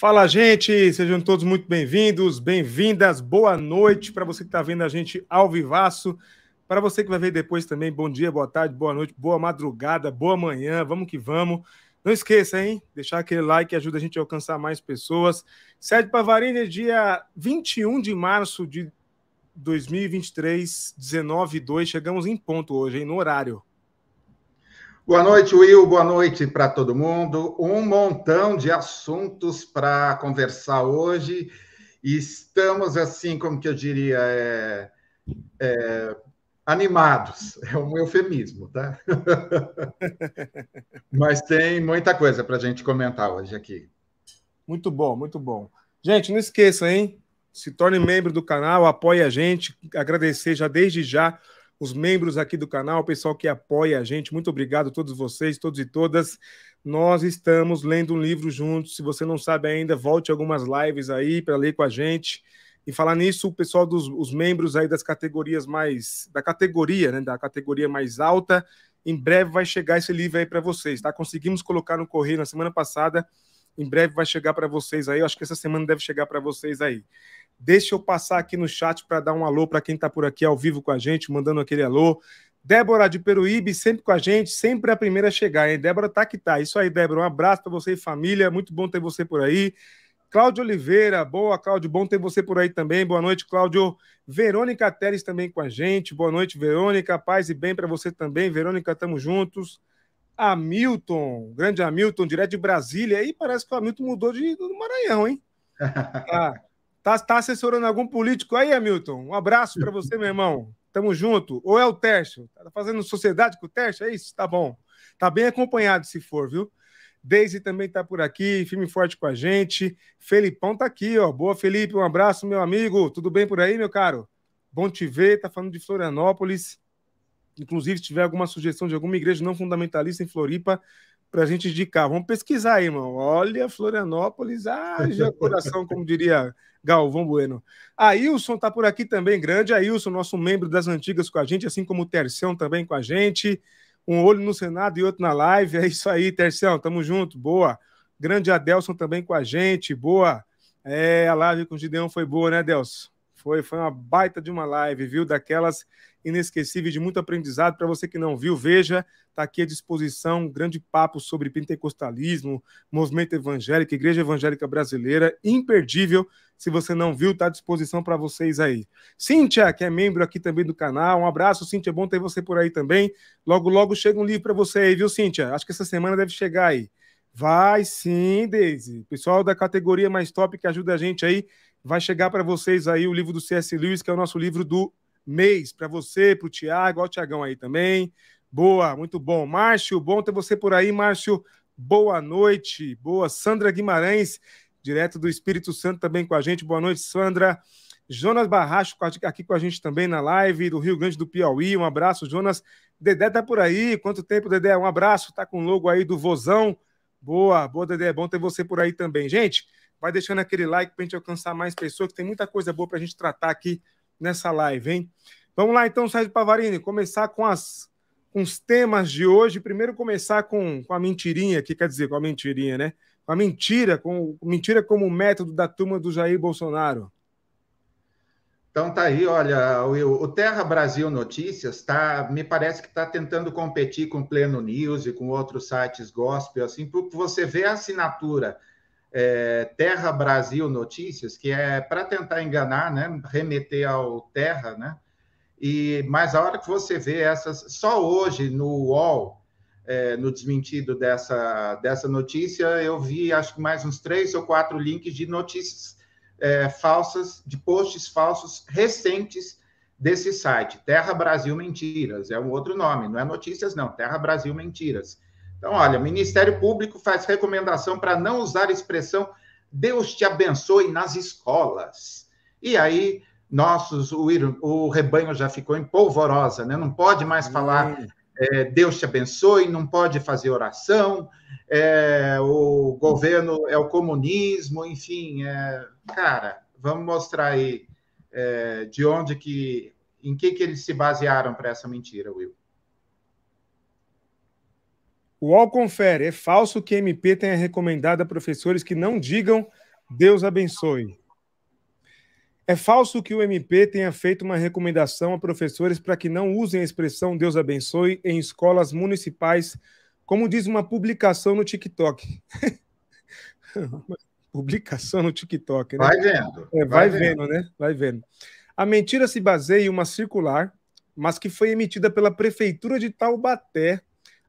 Fala, gente! Sejam todos muito bem-vindos, bem-vindas, boa noite para você que está vendo a gente ao vivaço. Para você que vai ver depois também, bom dia, boa tarde, boa noite, boa madrugada, boa manhã, vamos que vamos. Não esqueça, hein? Deixar aquele like ajuda a gente a alcançar mais pessoas. Sede Pavarini, dia 21 de março de 2023, 19 e 2. Chegamos em ponto hoje, hein? No horário. Boa noite, Will. Boa noite para todo mundo. Um montão de assuntos para conversar hoje. Estamos, assim, como que eu diria, é, é, animados. É um eufemismo, tá? Mas tem muita coisa para a gente comentar hoje aqui. Muito bom, muito bom. Gente, não esqueça, hein? Se torne membro do canal, apoie a gente. Agradecer já desde já os membros aqui do canal, o pessoal que apoia a gente. Muito obrigado a todos vocês, todos e todas. Nós estamos lendo um livro juntos. Se você não sabe ainda, volte algumas lives aí para ler com a gente. E falar nisso, o pessoal dos os membros aí das categorias mais da categoria, né, da categoria mais alta, em breve vai chegar esse livro aí para vocês, tá? Conseguimos colocar no correio na semana passada. Em breve vai chegar para vocês aí. Eu acho que essa semana deve chegar para vocês aí. Deixa eu passar aqui no chat para dar um alô para quem está por aqui ao vivo com a gente, mandando aquele alô. Débora de Peruíbe, sempre com a gente, sempre a primeira a chegar, hein? Débora tá que tá. Isso aí, Débora. Um abraço para você e família. Muito bom ter você por aí. Cláudio Oliveira, boa, Cláudio. Bom ter você por aí também. Boa noite, Cláudio. Verônica Teres também com a gente. Boa noite, Verônica. Paz e bem para você também. Verônica, estamos juntos. Hamilton, grande Hamilton, direto de Brasília. Aí parece que o Hamilton mudou de, do Maranhão, hein? Ah. Tá, tá assessorando algum político aí, Hamilton? Um abraço para você, meu irmão. Tamo junto. Ou é o Tércio? Tá fazendo sociedade com o Tércio? É isso? Tá bom. Tá bem acompanhado, se for, viu? Deise também tá por aqui, firme forte com a gente. Felipão tá aqui, ó. Boa, Felipe. Um abraço, meu amigo. Tudo bem por aí, meu caro? Bom te ver. Tá falando de Florianópolis. Inclusive, se tiver alguma sugestão de alguma igreja não fundamentalista em Floripa, para a gente indicar. Vamos pesquisar aí, irmão. Olha, Florianópolis, ah, já coração, como diria Galvão Bueno. Ailson tá por aqui também, grande Ailson, nosso membro das antigas com a gente, assim como o Tercião também com a gente. Um olho no Senado e outro na live. É isso aí, Tercião, tamo junto, boa. Grande Adelson também com a gente, boa. É, a live com o Gideão foi boa, né, Adelson? Foi, foi uma baita de uma live, viu? Daquelas inesquecíveis de muito aprendizado. Para você que não viu, veja, está aqui à disposição um grande papo sobre pentecostalismo, movimento evangélico, igreja evangélica brasileira, imperdível. Se você não viu, está à disposição para vocês aí. Cíntia, que é membro aqui também do canal, um abraço, Cíntia, é bom ter você por aí também. Logo, logo chega um livro para você aí, viu, Cíntia? Acho que essa semana deve chegar aí. Vai sim, Deise. Pessoal da categoria mais top que ajuda a gente aí, vai chegar para vocês aí o livro do C.S. Lewis, que é o nosso livro do mês, para você, para o Tiago, o Tiagão aí também. Boa, muito bom. Márcio, bom ter você por aí, Márcio. Boa noite. Boa. Sandra Guimarães, direto do Espírito Santo, também com a gente. Boa noite, Sandra. Jonas Barracho aqui com a gente também na live do Rio Grande do Piauí. Um abraço, Jonas. Dedé tá por aí. Quanto tempo, Dedé? Um abraço. Tá com o logo aí do Vozão. Boa, boa, Dedé. É bom ter você por aí também. Gente, vai deixando aquele like para a gente alcançar mais pessoas, que tem muita coisa boa para a gente tratar aqui nessa live, hein? Vamos lá então, Sérgio Pavarini, começar com, as, com os temas de hoje. Primeiro começar com, com a mentirinha, que quer dizer com a mentirinha, né? A mentira, com mentira como método da turma do Jair Bolsonaro. Então tá aí, olha, o, o Terra Brasil Notícias tá, me parece que está tentando competir com o Pleno News e com outros sites gospel, assim, porque você vê a assinatura é, Terra Brasil Notícias, que é para tentar enganar, né? Remeter ao Terra, né? E mas a hora que você vê essas, só hoje no UOL, é, no desmentido dessa, dessa notícia, eu vi acho que mais uns três ou quatro links de notícias é, falsas, de posts falsos recentes desse site, Terra Brasil Mentiras, é um outro nome, não é notícias, não, Terra Brasil Mentiras. Então, olha, Ministério Público faz recomendação para não usar a expressão Deus te abençoe nas escolas. E aí, nossos, o, o rebanho já ficou em polvorosa, né? Não pode mais falar Deus te abençoe, não pode fazer oração, é, o governo é o comunismo, enfim, é, cara, vamos mostrar aí é, de onde que, em que que eles se basearam para essa mentira, Will. O UOL confere. É falso que MP tenha recomendado a professores que não digam Deus abençoe. É falso que o MP tenha feito uma recomendação a professores para que não usem a expressão Deus abençoe em escolas municipais, como diz uma publicação no TikTok. publicação no TikTok, né? Vai vendo. É, vai, vai vendo, vendo, né? Vai vendo. A mentira se baseia em uma circular, mas que foi emitida pela Prefeitura de Taubaté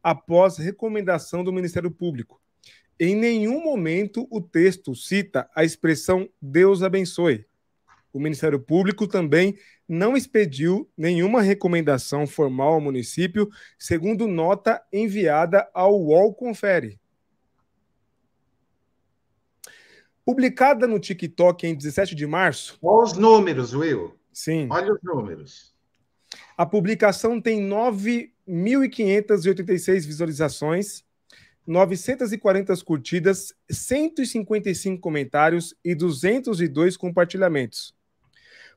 após recomendação do Ministério Público. Em nenhum momento o texto cita a expressão Deus abençoe. O Ministério Público também não expediu nenhuma recomendação formal ao município, segundo nota enviada ao UOL Confere. Publicada no TikTok em 17 de março. Olha os números, Will. Sim. Olha os números. A publicação tem 9.586 visualizações, 940 curtidas, 155 comentários e 202 compartilhamentos.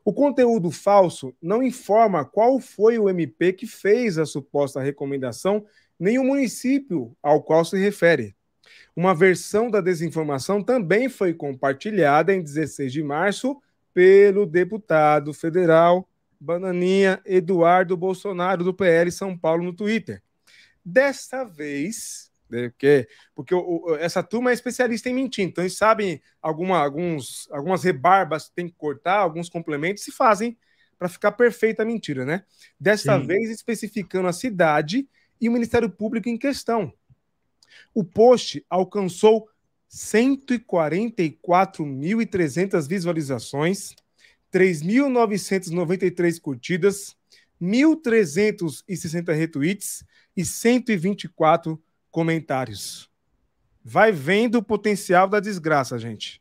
O conteúdo falso não informa qual foi o MP que fez a suposta recomendação, nem o município ao qual se refere. Uma versão da desinformação também foi compartilhada em 16 de março pelo deputado federal Bananinha Eduardo Bolsonaro, do PL São Paulo, no Twitter. Dessa vez, né, porque, porque o, essa turma é especialista em mentir, então eles sabem alguma, alguns, algumas rebarbas que tem que cortar, alguns complementos, se fazem para ficar perfeita a mentira, né? Dessa Sim. vez especificando a cidade e o Ministério Público em questão. O post alcançou 144.300 visualizações, 3.993 curtidas, 1.360 retweets e 124 comentários. Vai vendo o potencial da desgraça, gente.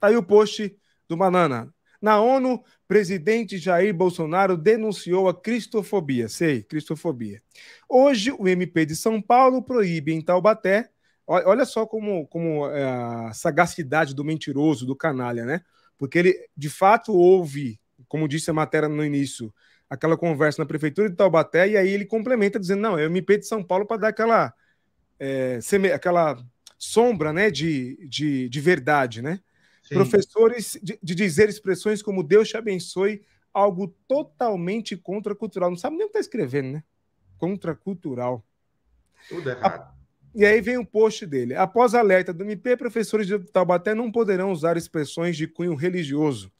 Tá aí o post do Banana. Na ONU, presidente Jair Bolsonaro denunciou a cristofobia. Sei, cristofobia. Hoje, o MP de São Paulo proíbe em Taubaté. Olha só como, como é a sagacidade do mentiroso, do canalha, né? Porque ele, de fato, houve, como disse a matéria no início, aquela conversa na prefeitura de Taubaté, e aí ele complementa dizendo: não, é o MP de São Paulo para dar aquela, é, aquela sombra né, de, de, de verdade, né? Sim. Professores de, de, dizer expressões como Deus te abençoe, algo totalmente contracultural. Não sabe nem o que está escrevendo, né? Contracultural. Tudo errado. A, e aí vem o um post dele. Após alerta do MP, professores de Taubaté não poderão usar expressões de cunho religioso.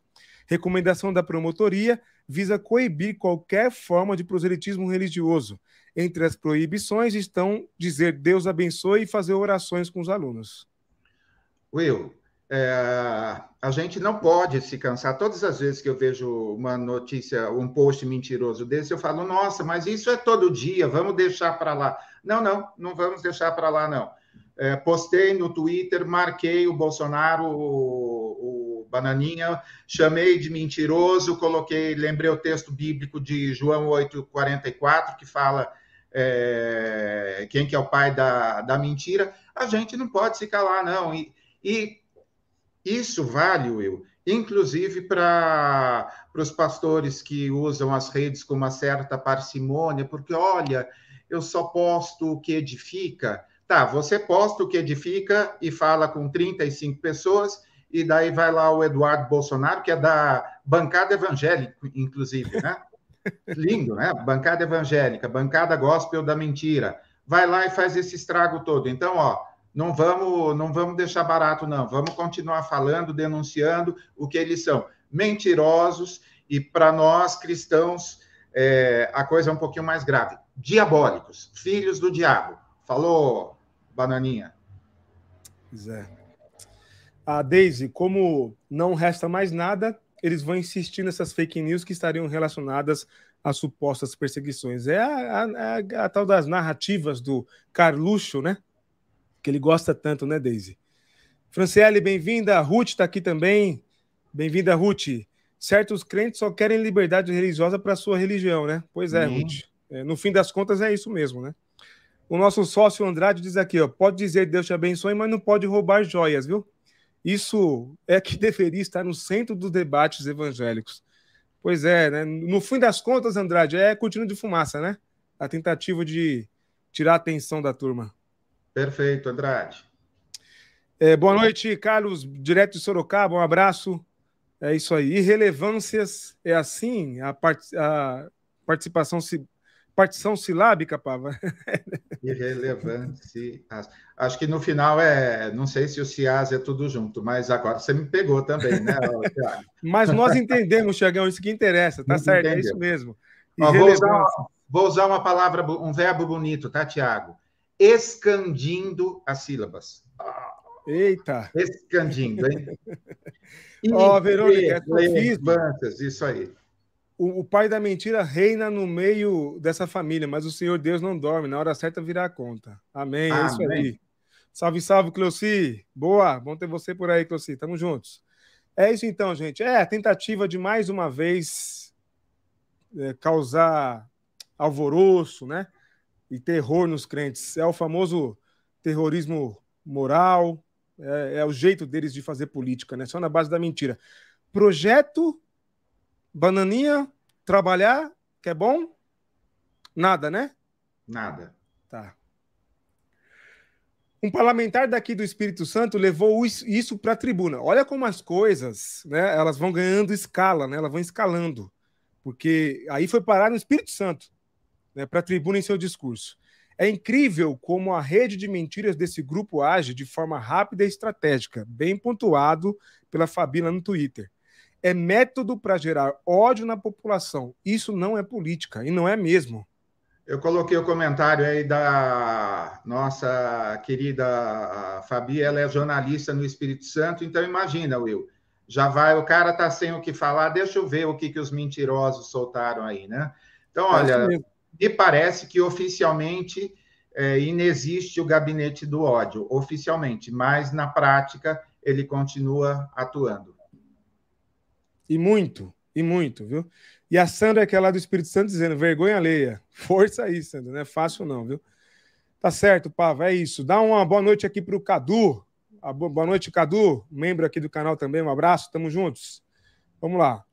Recomendação da promotoria visa coibir qualquer forma de proselitismo religioso. Entre as proibições estão dizer Deus abençoe e fazer orações com os alunos. Will, é, a gente não pode se cansar. Todas as vezes que eu vejo uma notícia, um post mentiroso desse, eu falo, nossa, mas isso é todo dia, vamos deixar para lá. Não, não, não vamos deixar para lá, não. É, postei no Twitter, marquei o Bolsonaro, Bananinha, chamei de mentiroso, coloquei, lembrei o texto bíblico de João 8,44, que fala é, quem que é o pai da, da mentira. A gente não pode se calar, não. E, e isso vale, Will, inclusive para os pastores que usam as redes com uma certa parcimônia, porque, olha, eu só posto o que edifica. Tá, você posta o que edifica e fala com 35 pessoas, e daí vai lá o Eduardo Bolsonaro, que é da bancada evangélica, inclusive, né? Lindo, né? Bancada evangélica, bancada gospel da mentira. Vai lá e faz esse estrago todo. Então, ó, não vamos, não vamos deixar barato, não. Vamos continuar falando, denunciando o que eles são. Mentirosos e, para nós, cristãos, é, a coisa é um pouquinho mais grave. Diabólicos, filhos do diabo. Falou, Bananinha. Zé a Daisy, como não resta mais nada, eles vão insistir nessas fake news que estariam relacionadas a supostas perseguições. É a, a, a, a tal das narrativas do Carluxo, né? Que ele gosta tanto, né, Daisy? Franciele, bem-vinda. Ruth está aqui também. Bem-vinda, Ruth. Certos crentes só querem liberdade religiosa para a sua religião, né? Pois é, Sim. Ruth. É, no fim das contas, é isso mesmo, né? O nosso sócio Andrade diz aqui, ó, pode dizer Deus te abençoe, mas não pode roubar joias, viu? Isso é que deveria estar no centro dos debates evangélicos. Pois é, né? No fim das contas, Andrade, é cortina de fumaça, né? A tentativa de tirar a atenção da turma. Perfeito, Andrade. É, boa noite, Carlos, direto de Sorocaba, um abraço. É isso aí. Irrelevâncias é assim? A, part... a participação se partição silábica, Pava? Irrelevante. Acho que no final é. Não sei se o CIAS é tudo junto, mas agora você me pegou também, né, Mas nós entendemos, Tiagão, isso que interessa, tá certo? É isso mesmo. Ó, vou, usar uma, vou usar uma palavra, um verbo bonito, tá, Tiago? Escandindo as sílabas. Eita! Escandindo, hein? Ó, oh, Verônica, é isso aí o, o, pai da mentira reina no meio dessa família, mas o Senhor Deus não dorme, na hora certa virá a conta. Amém, Amém. é isso aí. Salve, salve, Cleuci. Boa, bom ter você por aí, Cleuci. Tamo juntos. É isso então, gente. É a tentativa de mais uma vez é, causar alvoroço, né? E terror nos crentes. É o famoso terrorismo moral, é, é o jeito deles de fazer política, né? Só na base da mentira. Projeto Bananinha, trabalhar, que é bom? Nada, né? Nada. Tá. Um parlamentar daqui do Espírito Santo levou isso para a tribuna. Olha como as coisas, né? Elas vão ganhando escala, né? Elas vão escalando, porque aí foi parar no Espírito Santo, né? Para a tribuna em seu discurso. É incrível como a rede de mentiras desse grupo age de forma rápida e estratégica, bem pontuado pela Fabila no Twitter é método para gerar ódio na população. Isso não é política, e não é mesmo. Eu coloquei o comentário aí da nossa querida Fabi, ela é jornalista no Espírito Santo, então imagina, Will. Já vai, o cara tá sem o que falar, deixa eu ver o que, que os mentirosos soltaram aí, né? Então, olha, me parece que oficialmente é, inexiste o gabinete do ódio, oficialmente, mas na prática ele continua atuando. E muito, e muito, viu? E a Sandra, que é lá do Espírito Santo, dizendo: vergonha alheia. Força aí, Sandra, não é fácil não, viu? Tá certo, Pava, é isso. Dá uma boa noite aqui para o Cadu. Boa noite, Cadu, membro aqui do canal também. Um abraço, tamo juntos. Vamos lá.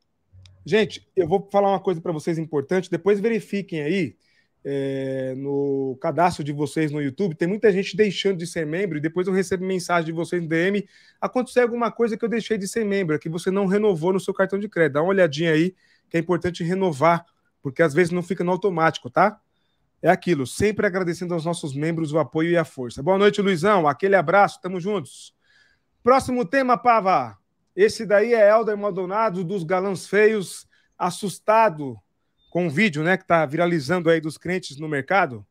Gente, eu vou falar uma coisa para vocês importante. Depois verifiquem aí é, no cadastro de vocês no YouTube, tem muita gente deixando de ser membro e depois eu recebo mensagem de vocês no DM. Aconteceu alguma coisa que eu deixei de ser membro, que você não renovou no seu cartão de crédito. Dá uma olhadinha aí, que é importante renovar, porque às vezes não fica no automático, tá? É aquilo, sempre agradecendo aos nossos membros o apoio e a força. Boa noite, Luizão. Aquele abraço, tamo juntos. Próximo tema, Pava. Esse daí é Helder Maldonado dos Galãs Feios, assustado com o vídeo, né, que está viralizando aí dos crentes no mercado?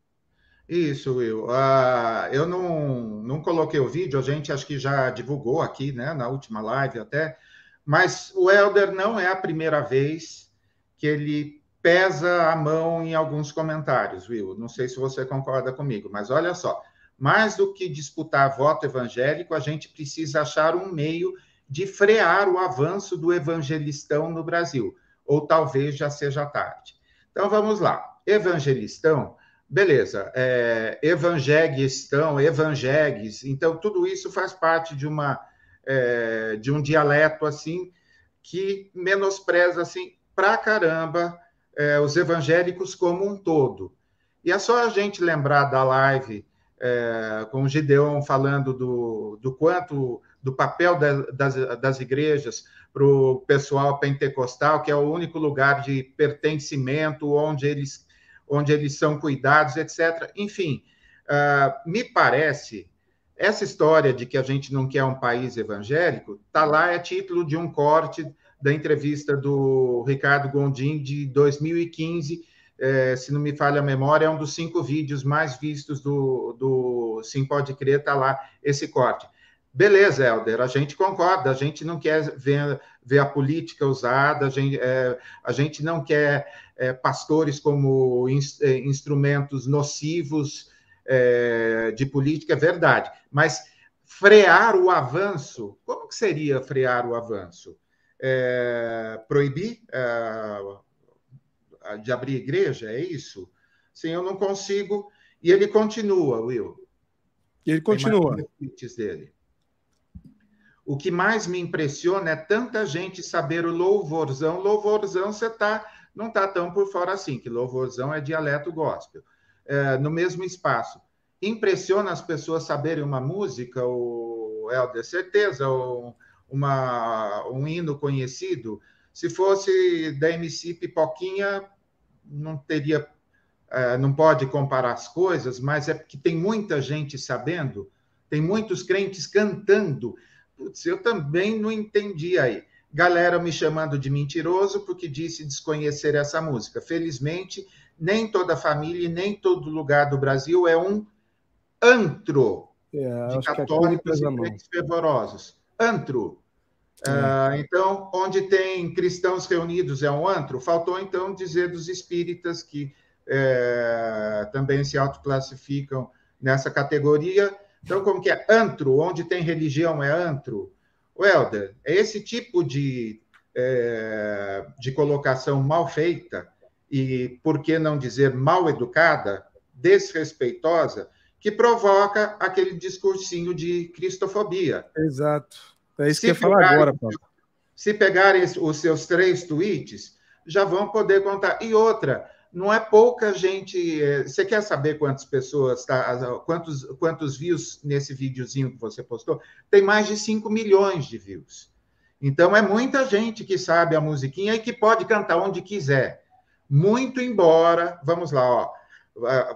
Isso, Will. Uh, eu não, não coloquei o vídeo, a gente acho que já divulgou aqui, né, na última live até, mas o Helder não é a primeira vez que ele pesa a mão em alguns comentários, Will. Não sei se você concorda comigo, mas olha só, mais do que disputar voto evangélico, a gente precisa achar um meio de frear o avanço do evangelistão no Brasil ou talvez já seja tarde. Então vamos lá. Evangelistão, beleza. É, evangelistão, evangegues, então tudo isso faz parte de uma é, de um dialeto assim que menospreza assim pra caramba é, os evangélicos como um todo. E é só a gente lembrar da live é, com o Gideon falando do, do quanto do papel da, das, das igrejas para o pessoal pentecostal, que é o único lugar de pertencimento onde eles, onde eles são cuidados, etc. Enfim, uh, me parece essa história de que a gente não quer um país evangélico está lá é título de um corte da entrevista do Ricardo Gondim de 2015. É, se não me falha a memória, é um dos cinco vídeos mais vistos do, do Sim Pode Crer, está lá esse corte. Beleza, Helder, a gente concorda, a gente não quer ver, ver a política usada, a gente, é, a gente não quer é, pastores como in, é, instrumentos nocivos é, de política, é verdade, mas frear o avanço, como que seria frear o avanço? É, proibir é, de abrir igreja, é isso? Sim, eu não consigo. E ele continua, Will. Ele continua. Dele. O que mais me impressiona é tanta gente saber o louvorzão. Louvorzão, você tá, não está tão por fora assim, que louvorzão é dialeto gospel. É, no mesmo espaço. Impressiona as pessoas saberem uma música, o Helder, certeza, um, uma, um hino conhecido. Se fosse da MC Pipoquinha, não teria, é, não pode comparar as coisas, mas é porque tem muita gente sabendo, tem muitos crentes cantando. Putz, eu também não entendi aí. Galera me chamando de mentiroso porque disse desconhecer essa música. Felizmente, nem toda família e nem todo lugar do Brasil é um antro é, de é católicos e crentes fervorosos. Antro. É. Uh, então, onde tem cristãos reunidos é um antro? Faltou, então, dizer dos espíritas que é, também se autoclassificam nessa categoria. Então, como que é? Antro, onde tem religião é antro? Welder, é esse tipo de, é, de colocação mal feita e, por que não dizer, mal educada, desrespeitosa, que provoca aquele discursinho de cristofobia. Exato. É isso se que eu ia falar agora, Paulo. Se pegarem os seus três tweets, já vão poder contar. E outra, não é pouca gente. É, você quer saber quantas pessoas, tá, quantos, quantos views nesse videozinho que você postou? Tem mais de 5 milhões de views. Então é muita gente que sabe a musiquinha e que pode cantar onde quiser. Muito embora, vamos lá, ó,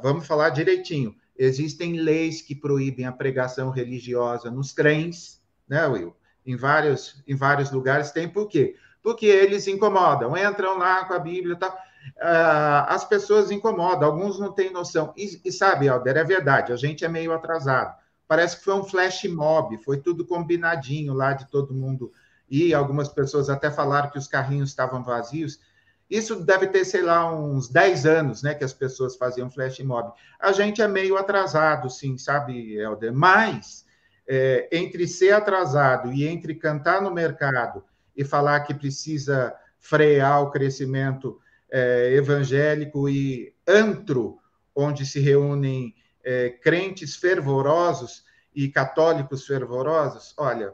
vamos falar direitinho. Existem leis que proíbem a pregação religiosa nos trens, né, Will? Em vários, em vários lugares tem, por quê? Porque eles incomodam, entram lá com a Bíblia e tal. Uh, as pessoas incomodam, alguns não têm noção. E, e sabe, Alder, é verdade, a gente é meio atrasado. Parece que foi um flash mob, foi tudo combinadinho lá de todo mundo. E algumas pessoas até falaram que os carrinhos estavam vazios. Isso deve ter, sei lá, uns 10 anos, né, que as pessoas faziam flash mob. A gente é meio atrasado, sim, sabe, Helder? Mas, é, entre ser atrasado e entre cantar no mercado e falar que precisa frear o crescimento é, evangélico e antro, onde se reúnem é, crentes fervorosos e católicos fervorosos, olha,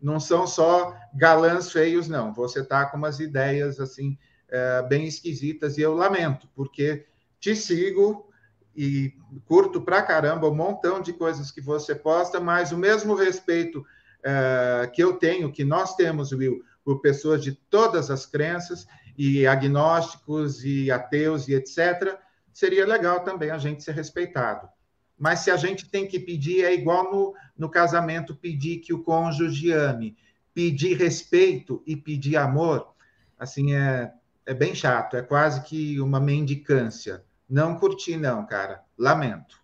não são só galãs feios, não. Você está com umas ideias, assim, é, bem esquisitas e eu lamento, porque te sigo e curto pra caramba um montão de coisas que você posta, mas o mesmo respeito é, que eu tenho, que nós temos, Will, por pessoas de todas as crenças e agnósticos e ateus e etc., seria legal também a gente ser respeitado. Mas se a gente tem que pedir, é igual no, no casamento pedir que o cônjuge ame, pedir respeito e pedir amor, assim, é, é bem chato, é quase que uma mendicância. Não curti, não, cara. Lamento.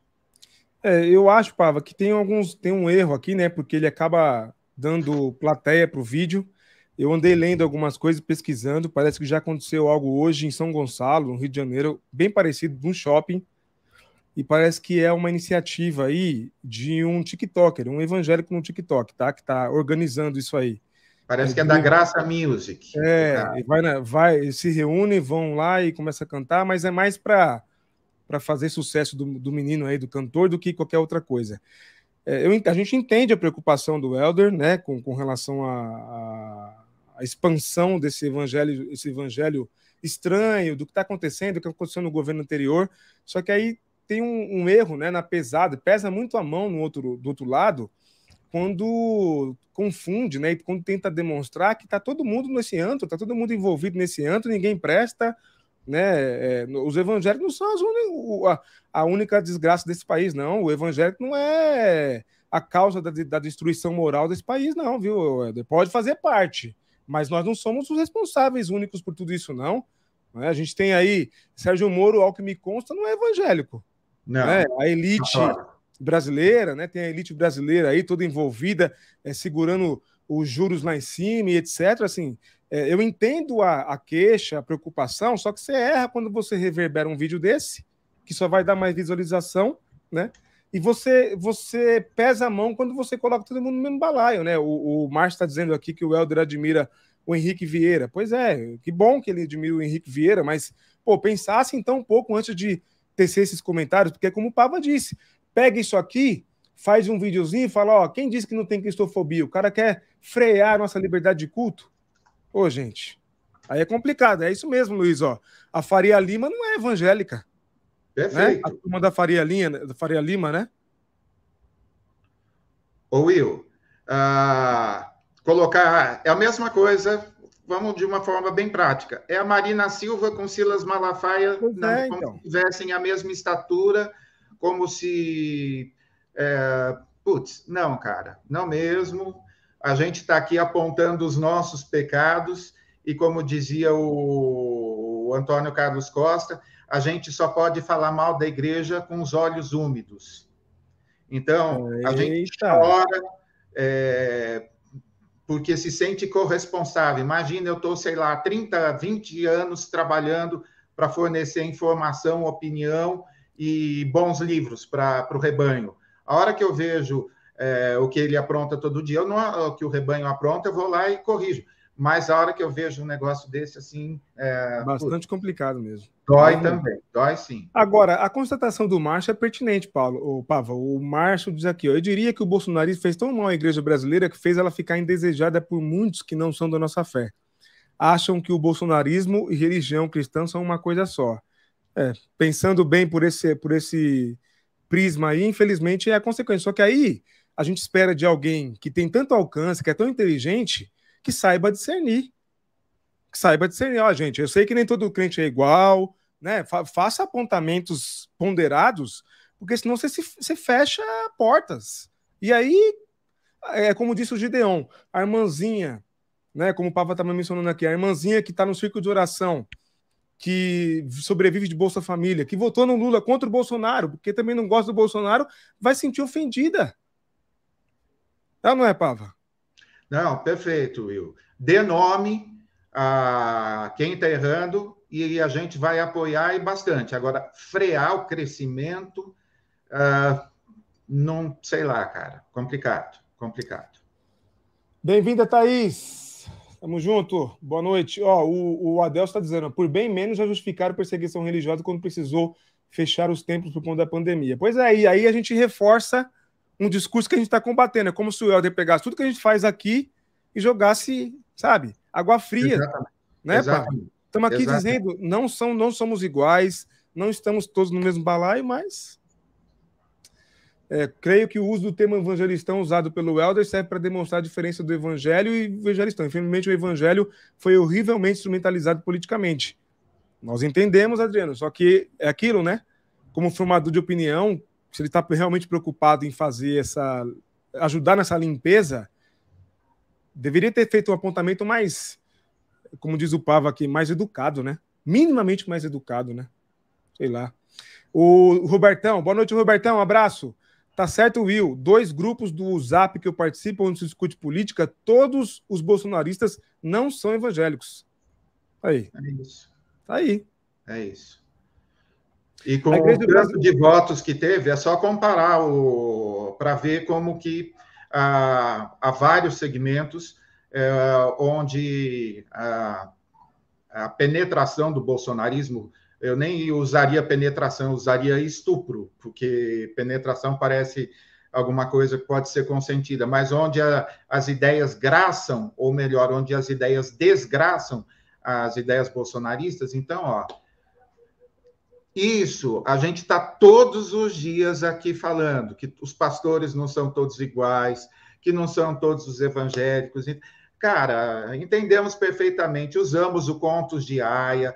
É, eu acho, Pava, que tem alguns. Tem um erro aqui, né? Porque ele acaba dando plateia para o vídeo. Eu andei lendo algumas coisas, pesquisando. Parece que já aconteceu algo hoje em São Gonçalo, no Rio de Janeiro, bem parecido, num shopping. E parece que é uma iniciativa aí de um TikToker, um evangélico no TikTok, tá? Que está organizando isso aí. Parece que é da Graça Music. É, vai, na, vai, se reúne, vão lá e começa a cantar, mas é mais para para fazer sucesso do, do menino aí, do cantor, do que qualquer outra coisa. É, eu, a gente entende a preocupação do Elder, né, com, com relação à expansão desse evangelho, esse evangelho estranho, do que está acontecendo, do que aconteceu no governo anterior. Só que aí tem um, um erro, né, na pesada, pesa muito a mão no outro, do outro lado, quando confunde, né? E quando tenta demonstrar que está todo mundo nesse antro, está todo mundo envolvido nesse antro, ninguém presta, né? É, os evangélicos não são a, a, única desgraça desse país, não. O evangélico não é a causa da, da destruição moral desse país, não, viu? Pode fazer parte, mas nós não somos os responsáveis únicos por tudo isso, não. Né? A gente tem aí Sérgio Moro, ao que me consta, não é evangélico. Não. Né? A elite brasileira, né? Tem a elite brasileira aí toda envolvida, é, segurando os juros lá em cima e etc. Assim, é, eu entendo a, a, queixa, a preocupação, só que você erra quando você reverbera um vídeo desse, que só vai dar mais visualização, né? E você você pesa a mão quando você coloca todo mundo no mesmo balaio, né? O, o Márcio está dizendo aqui que o Helder admira o Henrique Vieira. Pois é, que bom que ele admira o Henrique Vieira, mas, pô, pensasse então um pouco antes de tecer esses comentários, porque como o Pava disse, pega isso aqui, faz um videozinho e fala: ó, quem disse que não tem cristofobia? O cara quer frear a nossa liberdade de culto? Ô, gente, aí é complicado. É isso mesmo, Luiz. Ó. A Faria Lima não é evangélica. Perfeito. Né? A turma da Faria, Linha, da Faria Lima, né? Ô, Will, ah, colocar. É a mesma coisa, vamos de uma forma bem prática. É a Marina Silva com Silas Malafaia, não, é, como então. se tivessem a mesma estatura, como se. É, putz, não, cara, não mesmo. A gente está aqui apontando os nossos pecados, e como dizia o, o Antônio Carlos Costa, a gente só pode falar mal da igreja com os olhos úmidos. Então, Eita. a gente chora é, porque se sente corresponsável. Imagina, eu estou, sei lá, 30, 20 anos trabalhando para fornecer informação, opinião e bons livros para o rebanho. A hora que eu vejo é, o que ele apronta todo dia, não, o que o rebanho apronta, eu vou lá e corrijo. Mas a hora que eu vejo um negócio desse, assim. É, Bastante complicado mesmo. Dói também, dói sim. Agora, a constatação do Márcio é pertinente, Paulo. O Pava, o Márcio diz aqui: ó, eu diria que o bolsonarismo fez tão mal à igreja brasileira que fez ela ficar indesejada por muitos que não são da nossa fé. Acham que o bolsonarismo e religião cristã são uma coisa só. É, pensando bem por esse, por esse prisma aí, infelizmente é a consequência. Só que aí a gente espera de alguém que tem tanto alcance, que é tão inteligente, que saiba discernir. Que saiba discernir. Ó, gente, eu sei que nem todo crente é igual, né? Fa faça apontamentos ponderados, porque senão você, se, você fecha portas. E aí, é como disse o Gideon, a irmãzinha, né? Como o Papa estava mencionando aqui, a irmãzinha que está no círculo de oração, que sobrevive de Bolsa Família, que votou no Lula contra o Bolsonaro, porque também não gosta do Bolsonaro, vai sentir ofendida. Ela não é, Pava? Não, perfeito, Will. Dê nome a quem está errando e a gente vai apoiar e bastante. Agora, frear o crescimento, uh, não sei lá, cara. Complicado, complicado. Bem-vinda, Thaís. Tamo junto. Boa noite. Ó, o, o Adel está dizendo, por bem menos já justificaram perseguição religiosa quando precisou fechar os templos por conta da pandemia. Pois é, e aí a gente reforça um discurso que a gente está combatendo. É como se o Helder pegasse tudo que a gente faz aqui e jogasse, sabe, água fria. Exatamente. Né, Estamos aqui Exatamente. dizendo, não, são, não somos iguais, não estamos todos no mesmo balaio, mas é, creio que o uso do termo evangelistão usado pelo Helder serve para demonstrar a diferença do evangelho e evangelistão. Infelizmente, o evangelho foi horrivelmente instrumentalizado politicamente. Nós entendemos, Adriano, só que é aquilo, né? Como formador de opinião, se ele está realmente preocupado em fazer essa. ajudar nessa limpeza, deveria ter feito um apontamento mais, como diz o Pava aqui, mais educado, né? Minimamente mais educado, né? Sei lá. O Robertão, boa noite, Robertão, um abraço. Tá certo, Will. Dois grupos do Zap que eu participo, onde se discute política, todos os bolsonaristas não são evangélicos. Aí. É isso. Tá aí. É isso. E com o tanto de votos que teve, é só comparar o para ver como que há, há vários segmentos é, onde a, a, penetração do bolsonarismo, eu nem usaria penetração, usaria estupro, porque penetração parece alguma coisa que pode ser consentida, mas onde a, as ideias graçam, ou melhor, onde as ideias desgraçam as ideias bolsonaristas, então, ó, isso, a gente está todos os dias aqui falando que os pastores não são todos iguais, que não são todos os evangélicos. Cara, entendemos perfeitamente, usamos o Contos de Aia,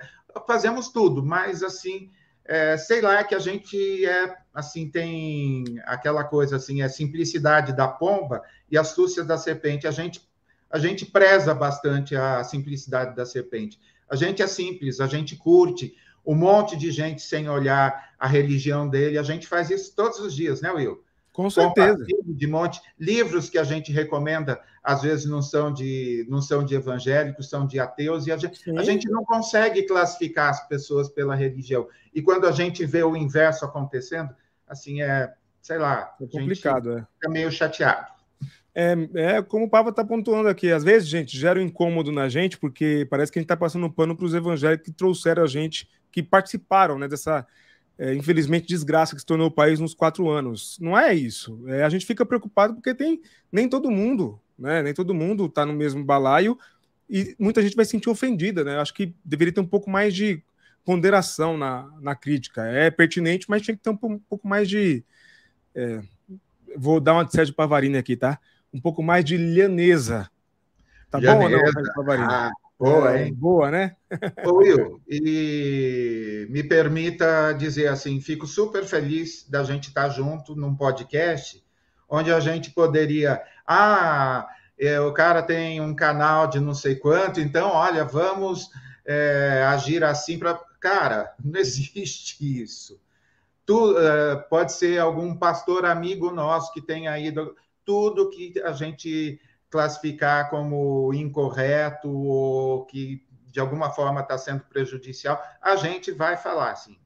fazemos tudo, mas assim, é, sei lá, que a gente é assim, tem aquela coisa assim, é simplicidade da pomba e astúcia da serpente. A gente, a gente preza bastante a simplicidade da serpente. A gente é simples, a gente curte um monte de gente sem olhar a religião dele. A gente faz isso todos os dias, né, Will? Com certeza. De monte. Livros que a gente recomenda, às vezes não são de, não são de evangélicos, são de ateus, e a gente, a gente não consegue classificar as pessoas pela religião. E quando a gente vê o inverso acontecendo, assim, é, sei lá, é complicado, é. fica meio chateado. É, é como o Papa está pontuando aqui. Às vezes, gente, gera um incômodo na gente, porque parece que a gente está passando pano para os evangélicos que trouxeram a gente que participaram né, dessa, é, infelizmente, desgraça que se tornou o país nos quatro anos. Não é isso. É, a gente fica preocupado porque tem nem todo mundo, né? Nem todo mundo está no mesmo balaio e muita gente vai se sentir ofendida, né? Acho que deveria ter um pouco mais de ponderação na, na crítica. É pertinente, mas tinha que ter um, um pouco mais de. É, vou dar uma de Sérgio Pavarini aqui, tá? Um pouco mais de lianesa. Tá lianesa. bom ou não, ah, boa, é, hein? Boa, né? Ô, Will, e me permita dizer assim, fico super feliz da gente estar junto num podcast onde a gente poderia... Ah, é, o cara tem um canal de não sei quanto, então, olha, vamos é, agir assim para. Cara, não existe isso. Tu, é, pode ser algum pastor amigo nosso que tenha ido. Tudo que a gente classificar como incorreto ou que de alguma forma está sendo prejudicial, a gente vai falar sim.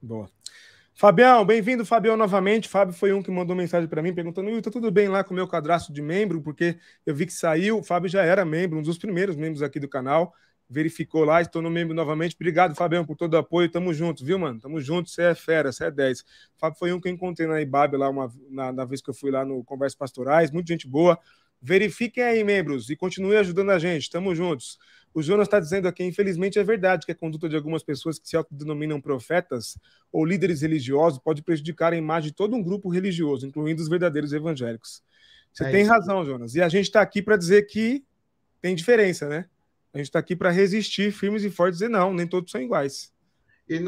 Boa. Fabião, bem-vindo, Fabião, novamente. Fábio foi um que mandou mensagem para mim perguntando: está tudo bem lá com o meu cadastro de membro? Porque eu vi que saiu. O Fábio já era membro, um dos primeiros membros aqui do canal. Verificou lá, estou no membro novamente. Obrigado, Fabião, por todo o apoio. Tamo junto, viu, mano? Tamo junto. Você é fera, você é 10. O Fábio foi um que eu encontrei na IBAB lá uma, na, na vez que eu fui lá no Conversas Pastorais. Muita gente boa. Verifiquem aí, membros, e continuem ajudando a gente. Tamo juntos. O Jonas está dizendo aqui, infelizmente é verdade que a conduta de algumas pessoas que se autodenominam profetas ou líderes religiosos pode prejudicar a imagem de todo um grupo religioso, incluindo os verdadeiros evangélicos. Você é tem isso. razão, Jonas. E a gente está aqui para dizer que tem diferença, né? A gente está aqui para resistir firmes e fortes e dizer não, nem todos são iguais. E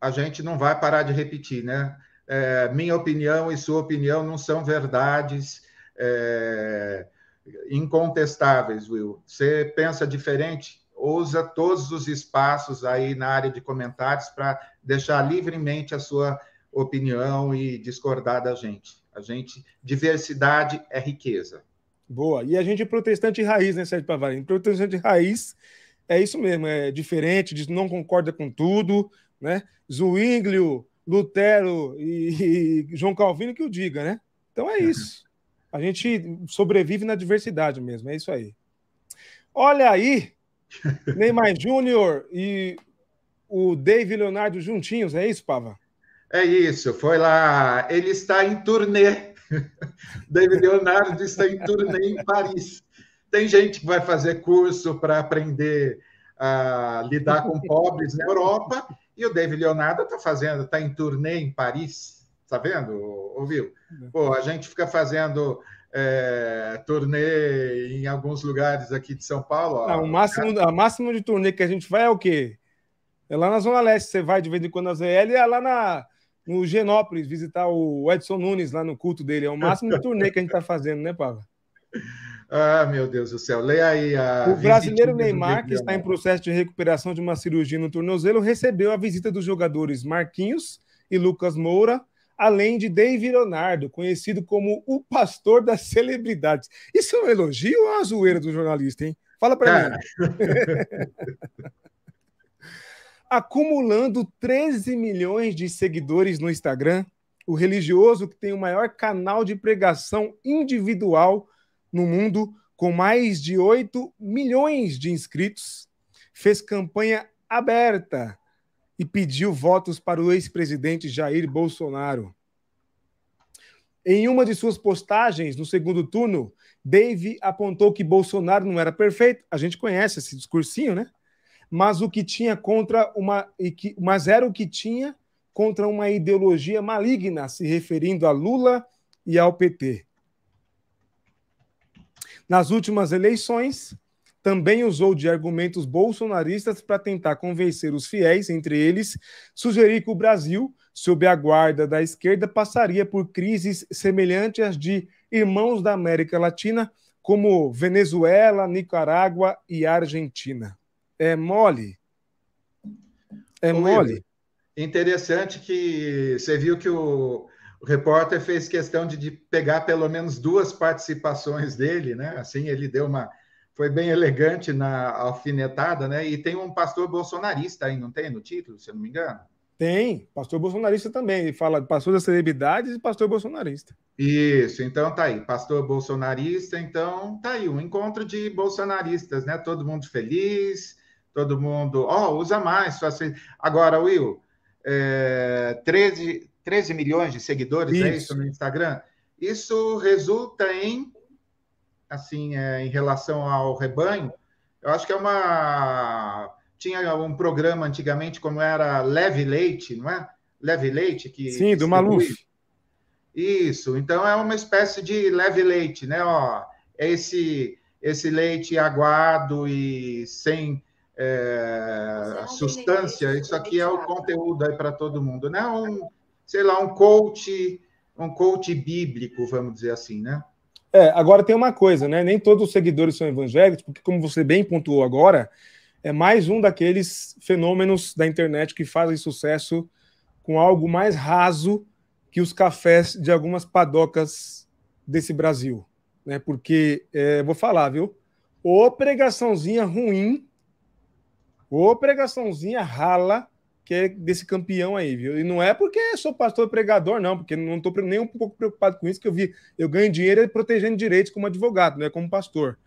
a gente não vai parar de repetir, né? É, minha opinião e sua opinião não são verdades. É, incontestáveis, Will. Você pensa diferente? Usa todos os espaços aí na área de comentários para deixar livremente a sua opinião e discordar da gente. A gente, diversidade é riqueza. Boa. E a gente é protestante raiz, né, Sérgio Pavarini? Protestante raiz é isso mesmo, é diferente, não concorda com tudo, né? Zwinglio, Lutero e, e João Calvino que o diga, né? Então é isso. A gente sobrevive na diversidade mesmo, é isso aí. Olha aí, Neymar Júnior e o David Leonardo juntinhos, é isso, Pava? É isso, foi lá. Ele está em turnê. David Leonardo está em turnê em Paris. Tem gente que vai fazer curso para aprender a lidar com pobres na Europa, e o David Leonardo está fazendo, está em turnê em Paris. Tá vendo, ouviu? Pô, a gente fica fazendo é, turnê em alguns lugares aqui de São Paulo. Ó, Não, o máximo, a máximo de turnê que a gente vai é o quê? É lá na Zona Leste. Você vai de vez em quando na ZL e é lá na, no Genópolis visitar o Edson Nunes lá no culto dele. É o máximo de turnê que a gente está fazendo, né, Pava? Ah, meu Deus do céu. Leia aí a. O brasileiro Neymar, que está em processo de recuperação de uma cirurgia no tornozelo, recebeu a visita dos jogadores Marquinhos e Lucas Moura além de Dave Leonardo, conhecido como o pastor das celebridades. Isso é um elogio ou uma zoeira do jornalista, hein? Fala para mim. Acumulando 13 milhões de seguidores no Instagram, o religioso que tem o maior canal de pregação individual no mundo, com mais de 8 milhões de inscritos, fez campanha aberta e pediu votos para o ex-presidente Jair Bolsonaro. Em uma de suas postagens no segundo turno, Dave apontou que Bolsonaro não era perfeito. A gente conhece esse discursinho, né? Mas o que tinha contra uma mas era o que tinha contra uma ideologia maligna, se referindo a Lula e ao PT. Nas últimas eleições, também usou de argumentos bolsonaristas para tentar convencer os fiéis, entre eles, sugerir que o Brasil, sob a guarda da esquerda, passaria por crises semelhantes às de irmãos da América Latina, como Venezuela, Nicarágua e Argentina. É mole? É Ô, mole. Interessante que você viu que o, o repórter fez questão de, de pegar pelo menos duas participações dele, né? Assim, ele deu uma foi bem elegante na alfinetada, né? E tem um pastor bolsonarista aí, não tem no título, se eu não me engano? Tem, pastor bolsonarista também. Ele fala de pastor das celebridades e pastor bolsonarista. Isso, então tá aí, pastor bolsonarista, então tá aí, um encontro de bolsonaristas, né? Todo mundo feliz, todo mundo, ó, oh, usa mais. Assim. Agora, Will, é, 13, 13 milhões de seguidores, isso. é isso no Instagram? Isso resulta em assim, é, em relação ao rebanho, eu acho que é uma. Tinha um programa antigamente, como era Leve Leite, não é? Leve Leite, que. Sim, do Maluf. Isso, então é uma espécie de leve leite, né? Ó, é esse, esse leite aguado e sem é, substância, isso aqui é o conteúdo aí para todo mundo, né? Um, sei lá, um coach, um coach bíblico, vamos dizer assim, né? É, agora tem uma coisa, né? Nem todos os seguidores são evangélicos, porque, como você bem pontuou agora, é mais um daqueles fenômenos da internet que fazem sucesso com algo mais raso que os cafés de algumas padocas desse Brasil. Né? Porque, é, vou falar, viu? Ô pregaçãozinha ruim, ô pregaçãozinha rala, que é desse campeão aí, viu? E não é porque sou pastor pregador, não, porque não estou nem um pouco preocupado com isso, que eu vi, eu ganho dinheiro protegendo direitos como advogado, não é como pastor.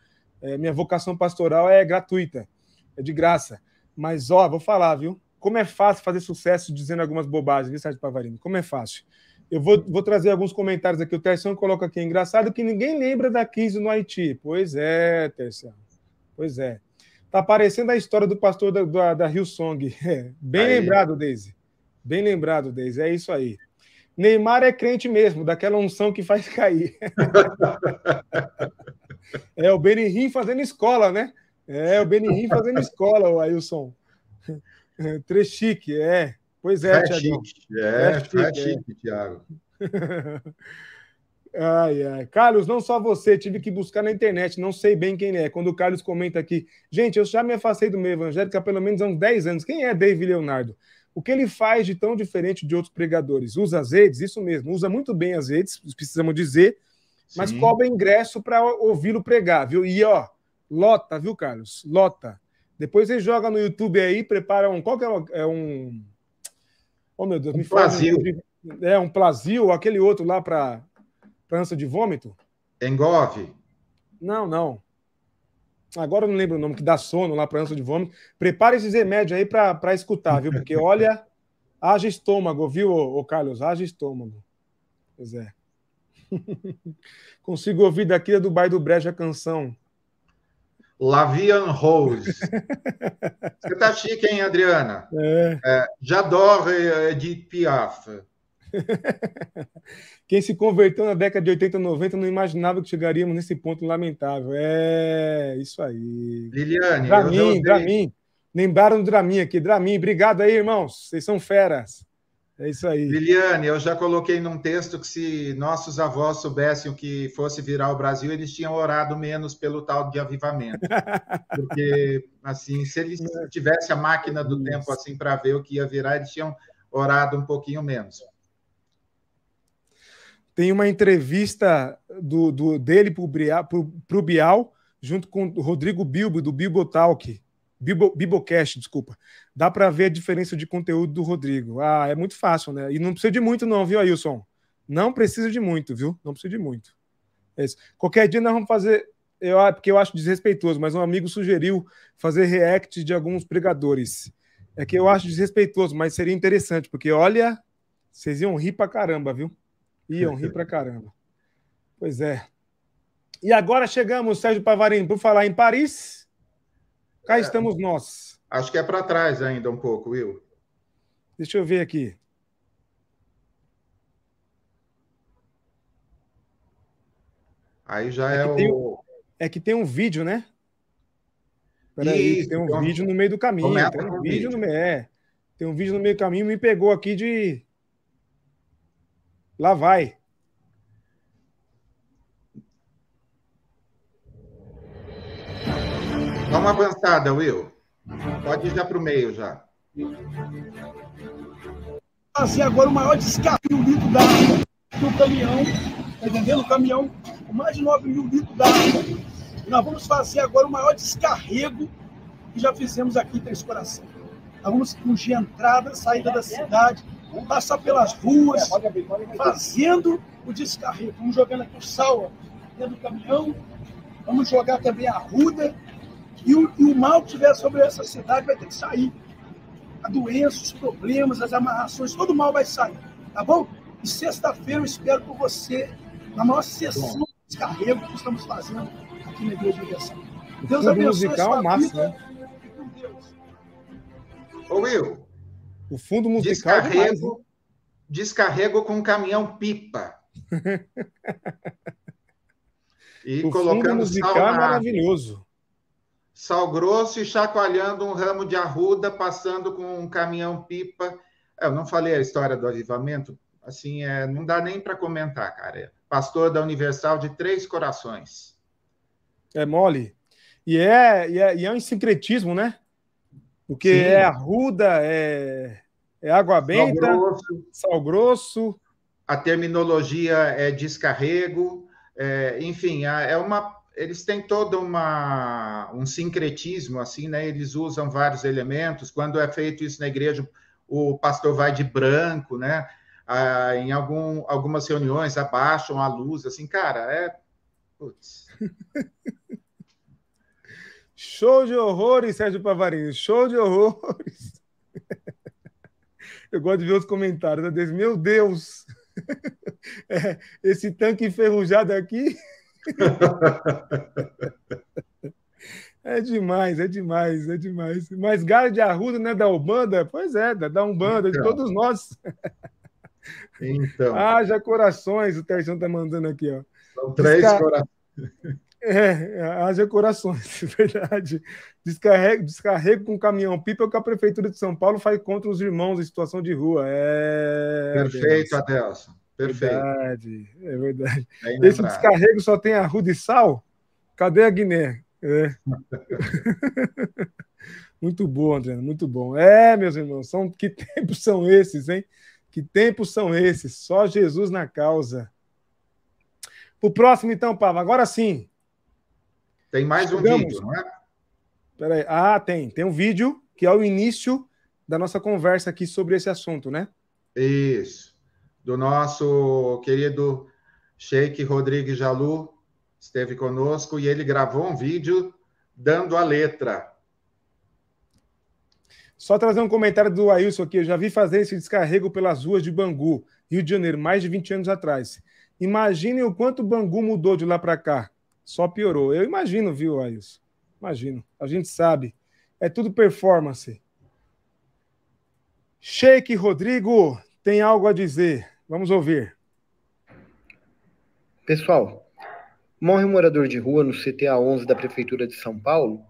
É, minha vocação pastoral é gratuita, é de graça. Mas, ó, vou falar, viu? Como é fácil fazer sucesso dizendo algumas bobagens, viu, Sérgio Pavarino? Como é fácil. Eu vou, vou trazer alguns comentários aqui. O Terção coloca aqui, engraçado que ninguém lembra da crise no Haiti. Pois é, Terção. Pois é. Tá parecendo a história do pastor da, da, da Hillsong. É, bem aí. lembrado, Deise. Bem lembrado, Deise. É isso aí. Neymar é crente mesmo, daquela unção que faz cair. é o Benihim fazendo escola, né? É o Benihim fazendo escola, o Ailson. Trechique, é. Pois é, Tiago. É, é chique, é chique, Tiago. Ai, ai. Carlos, não só você, tive que buscar na internet, não sei bem quem é. Quando o Carlos comenta aqui, gente, eu já me afastei do meio evangélico há pelo menos uns 10 anos. Quem é David Leonardo? O que ele faz de tão diferente de outros pregadores? Usa as redes? Isso mesmo, usa muito bem as redes, precisamos dizer, mas Sim. cobra ingresso para ouvi-lo pregar, viu? E ó, lota, viu, Carlos? Lota. Depois ele joga no YouTube aí, prepara um. Qual que é, é um. Oh, meu Deus, um me fala. Um, é, um Plazil, aquele outro lá para para ânsia de vômito? Engove. Não, não. Agora eu não lembro o nome, que dá sono lá para ânsia de vômito. Prepare esses remédios aí para escutar, viu? Porque olha, haja estômago, viu, ô, ô Carlos? Haja estômago. Pois é. Consigo ouvir daqui do bairro do Brejo a canção. Lavian Rose. Você tá chique, hein, Adriana? É. é J'adore de Piaf. Quem se converteu na década de 80 e 90 não imaginava que chegaríamos nesse ponto lamentável. É, isso aí. Liliane, Dramin, Dramin. Lembraram do Dramin aqui. Dramin, obrigado aí, irmãos. Vocês são feras. É isso aí. Liliane, eu já coloquei num texto que se nossos avós soubessem o que fosse virar o Brasil, eles tinham orado menos pelo tal de avivamento. Porque, assim, se eles tivessem a máquina do tempo assim para ver o que ia virar, eles tinham orado um pouquinho menos. Tem uma entrevista do, do dele para o Bial, junto com o Rodrigo Bilbo, do Bilbo Talk. Bibo, Bibocast, desculpa. Dá para ver a diferença de conteúdo do Rodrigo. Ah, é muito fácil, né? E não precisa de muito, não, viu, Ailson? Não precisa de muito, viu? Não precisa de muito. É Qualquer dia nós vamos fazer. Eu, porque eu acho desrespeitoso, mas um amigo sugeriu fazer react de alguns pregadores. É que eu acho desrespeitoso, mas seria interessante, porque olha, vocês iam rir pra caramba, viu? Iam rir pra caramba. Pois é. E agora chegamos, Sérgio Pavarini, por falar em Paris. Cá é, estamos nós. Acho que é para trás ainda um pouco, Will. Deixa eu ver aqui. Aí já é, é o. Tem, é que tem um vídeo, né? Peraí, tem um então, vídeo no meio do caminho. Tem um vídeo, no meio. É, tem um vídeo no meio do caminho, me pegou aqui de Lá vai. Dá uma avançada, Will. Pode ir já para o meio já. Fazer agora o maior descarga de um litro d'água do caminhão. Tá entendendo? O caminhão com mais de 9 mil litros d'água. E nós vamos fazer agora o maior descarrego que já fizemos aqui em Três Coração. Nós vamos fugir a entrada, saída da cidade Vamos passar pelas ruas, fazendo o descarrego. Vamos jogando aqui o sal dentro do caminhão. Vamos jogar também a ruda. E o, e o mal que tiver sobre essa cidade vai ter que sair. A doença, os problemas, as amarrações, todo mal vai sair. Tá bom? E sexta-feira eu espero por você na nossa sessão de descarrego que estamos fazendo aqui na Igreja Universal. Deus abençoe musical, a sua massa, vida. Né? Ô Will, o fundo musical descarrego, é demais, descarrego com caminhão pipa. e o colocando musical sal na... maravilhoso. Sal grosso e chacoalhando um ramo de arruda, passando com um caminhão pipa. Eu não falei a história do avivamento, assim, é, não dá nem para comentar, cara. Pastor da Universal de Três Corações. É mole. E é, e é, e é um sincretismo, né? Porque Sim. é arruda, é, é água benta, sal grosso. sal grosso. A terminologia é descarrego, é, enfim, é uma. Eles têm todo uma, um sincretismo, assim, né? Eles usam vários elementos. Quando é feito isso na igreja, o pastor vai de branco, né? Ah, em algum, algumas reuniões abaixam a luz, assim, cara, é. Putz. Show de horrores, Sérgio Pavarini. Show de horrores. Eu gosto de ver os comentários. Né? Meu Deus! É, esse tanque enferrujado aqui. É demais, é demais, é demais. Mas galho de arruda, né, da Ubanda? Pois é, da Umbanda, então. de todos nós. Então. Haja corações, o Terção tá mandando aqui, ó. São três Desca... corações. É, haja corações, verdade. Descarrego, descarrego com caminhão-pipa é o que a Prefeitura de São Paulo faz contra os irmãos em situação de rua. É... Perfeito, Adelson. Perfeito. Verdade, é verdade. É Esse descarrego só tem arruda e sal? Cadê a Guiné? É. muito bom, André, muito bom. É, meus irmãos, são, que tempos são esses, hein? Que tempos são esses? Só Jesus na causa. O próximo, então, Pava, agora sim. Tem mais Chegamos. um vídeo, não é? Peraí. Ah, tem. Tem um vídeo que é o início da nossa conversa aqui sobre esse assunto, né? Isso. Do nosso querido Sheik Rodrigues Jalu, esteve conosco e ele gravou um vídeo dando a letra. Só trazer um comentário do Ailson aqui. Eu já vi fazer esse descarrego pelas ruas de Bangu, Rio de Janeiro, mais de 20 anos atrás. Imaginem o quanto Bangu mudou de lá para cá. Só piorou. Eu imagino, viu, Ailson? Imagino. A gente sabe. É tudo performance. Sheik Rodrigo tem algo a dizer. Vamos ouvir. Pessoal, morre um morador de rua no CTA 11 da Prefeitura de São Paulo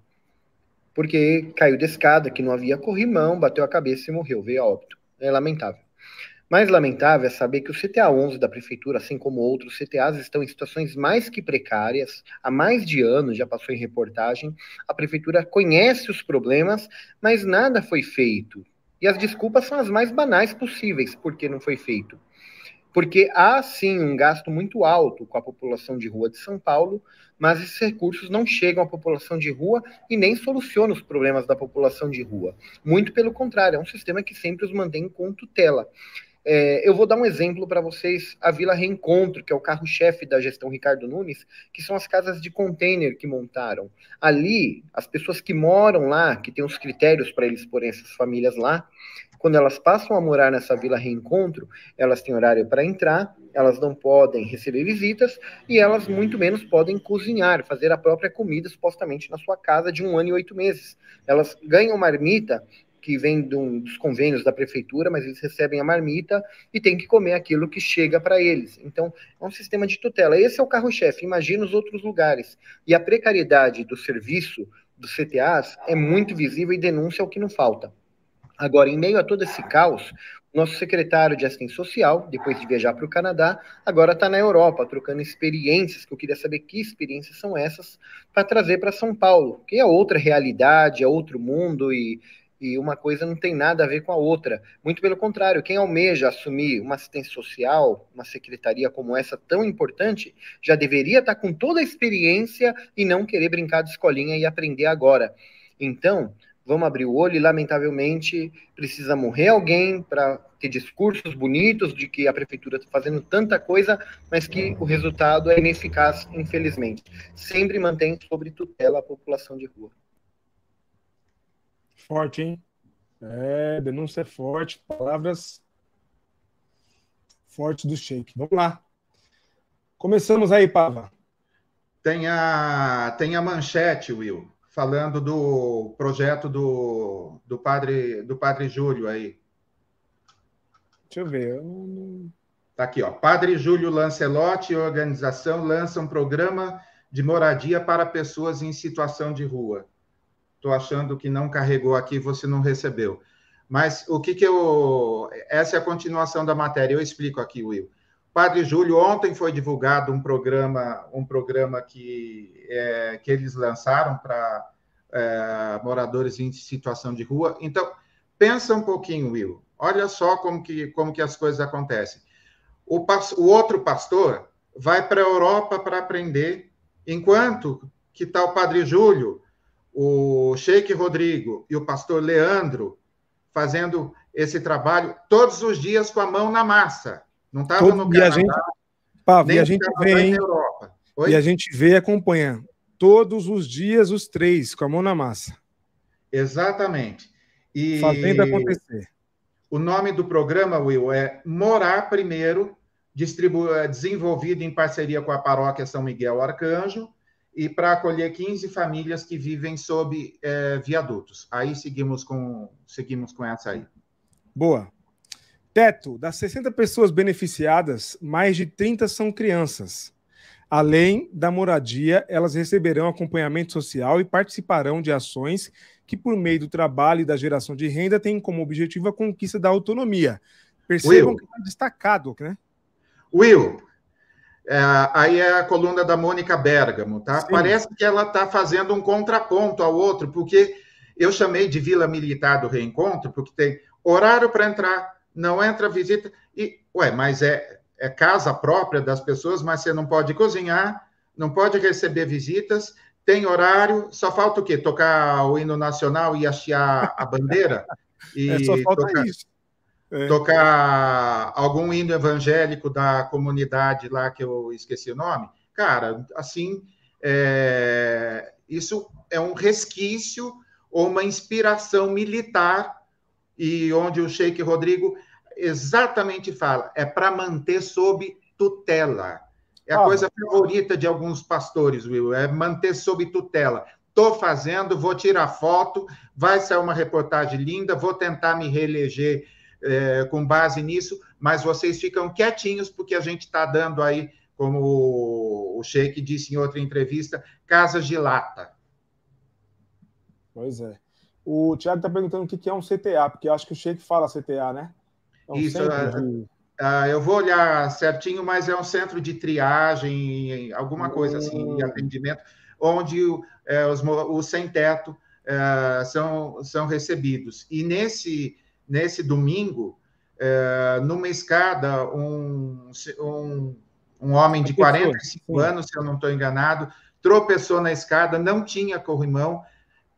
porque caiu da escada, que não havia corrimão, bateu a cabeça e morreu, veio a óbito. É lamentável. Mais lamentável é saber que o CTA 11 da prefeitura, assim como outros CTAs, estão em situações mais que precárias. Há mais de anos, já passou em reportagem, a prefeitura conhece os problemas, mas nada foi feito. E as desculpas são as mais banais possíveis porque não foi feito. Porque há sim um gasto muito alto com a população de rua de São Paulo, mas esses recursos não chegam à população de rua e nem solucionam os problemas da população de rua. Muito pelo contrário, é um sistema que sempre os mantém com tutela. É, eu vou dar um exemplo para vocês, a Vila Reencontro, que é o carro-chefe da gestão Ricardo Nunes, que são as casas de container que montaram. Ali, as pessoas que moram lá, que têm os critérios para eles porem essas famílias lá, quando elas passam a morar nessa Vila Reencontro, elas têm horário para entrar, elas não podem receber visitas e elas muito menos podem cozinhar, fazer a própria comida supostamente na sua casa de um ano e oito meses. Elas ganham marmita que vem dos convênios da prefeitura, mas eles recebem a marmita e têm que comer aquilo que chega para eles. Então, é um sistema de tutela. Esse é o carro-chefe, imagina os outros lugares. E a precariedade do serviço dos CTAs é muito visível e denúncia o que não falta. Agora, em meio a todo esse caos, nosso secretário de assistência social, depois de viajar para o Canadá, agora está na Europa, trocando experiências, que eu queria saber que experiências são essas, para trazer para São Paulo, que é outra realidade, é outro mundo, e e uma coisa não tem nada a ver com a outra. Muito pelo contrário, quem almeja assumir uma assistência social, uma secretaria como essa tão importante, já deveria estar com toda a experiência e não querer brincar de escolinha e aprender agora. Então, vamos abrir o olho e, lamentavelmente, precisa morrer alguém para ter discursos bonitos de que a prefeitura está fazendo tanta coisa, mas que o resultado é ineficaz, infelizmente. Sempre mantém sobre tutela a população de rua. Forte, hein? É, denúncia é forte, palavras fortes do Sheik. Vamos lá. Começamos aí, Pava. Tem a, tem a manchete, Will, falando do projeto do, do, padre, do padre Júlio aí. Deixa eu ver. Eu Tá aqui, ó. Padre Júlio Lancelotti e organização lançam um programa de moradia para pessoas em situação de rua. Estou achando que não carregou aqui, você não recebeu. Mas o que que eu. Essa é a continuação da matéria, eu explico aqui, Will. Padre Júlio, ontem foi divulgado um programa, um programa que, é, que eles lançaram para é, moradores em situação de rua. Então, pensa um pouquinho, Will. Olha só como que, como que as coisas acontecem. O, o outro pastor vai para a Europa para aprender, enquanto que está o Padre Júlio, o Sheik Rodrigo e o pastor Leandro fazendo esse trabalho todos os dias com a mão na massa. Não estava no Canadá, e a gente, Pavo, e a gente vê, Europa. E a gente vê e acompanha todos os dias os três com a mão na massa. Exatamente. E fazendo acontecer. O nome do programa, Will, é Morar Primeiro, é, desenvolvido em parceria com a Paróquia São Miguel Arcanjo, e para acolher 15 famílias que vivem sob é, viadutos. Aí seguimos com, seguimos com essa aí. Boa. Teto, das 60 pessoas beneficiadas, mais de 30 são crianças. Além da moradia, elas receberão acompanhamento social e participarão de ações que, por meio do trabalho e da geração de renda, têm como objetivo a conquista da autonomia. Percebam Will. que está destacado, né? Will, é, aí é a coluna da Mônica Bergamo, tá? Sim. Parece que ela está fazendo um contraponto ao outro, porque eu chamei de Vila Militar do Reencontro, porque tem horário para entrar, não entra visita, e, ué, mas é, é casa própria das pessoas, mas você não pode cozinhar, não pode receber visitas, tem horário, só falta o quê? Tocar o hino nacional e hastear a bandeira? E é, só falta tocar... isso é. tocar algum hino evangélico da comunidade lá que eu esqueci o nome, cara, assim, é, isso é um resquício ou uma inspiração militar e onde o Sheik Rodrigo exatamente fala, é para manter sob tutela. É a ah, coisa favorita de alguns pastores, Will, é manter sob tutela. Estou fazendo, vou tirar foto, vai sair uma reportagem linda, vou tentar me reeleger é, com base nisso, mas vocês ficam quietinhos, porque a gente está dando aí, como o Sheik disse em outra entrevista, casas de lata. Pois é. O Tiago está perguntando o que é um CTA, porque eu acho que o Sheik fala CTA, né? É um Isso, de... uh, eu vou olhar certinho, mas é um centro de triagem, alguma coisa assim, de hum. atendimento, onde é, os, os sem-teto é, são, são recebidos. E nesse nesse domingo, é, numa escada, um, um, um homem de 45 anos, se eu não estou enganado, tropeçou na escada, não tinha corrimão,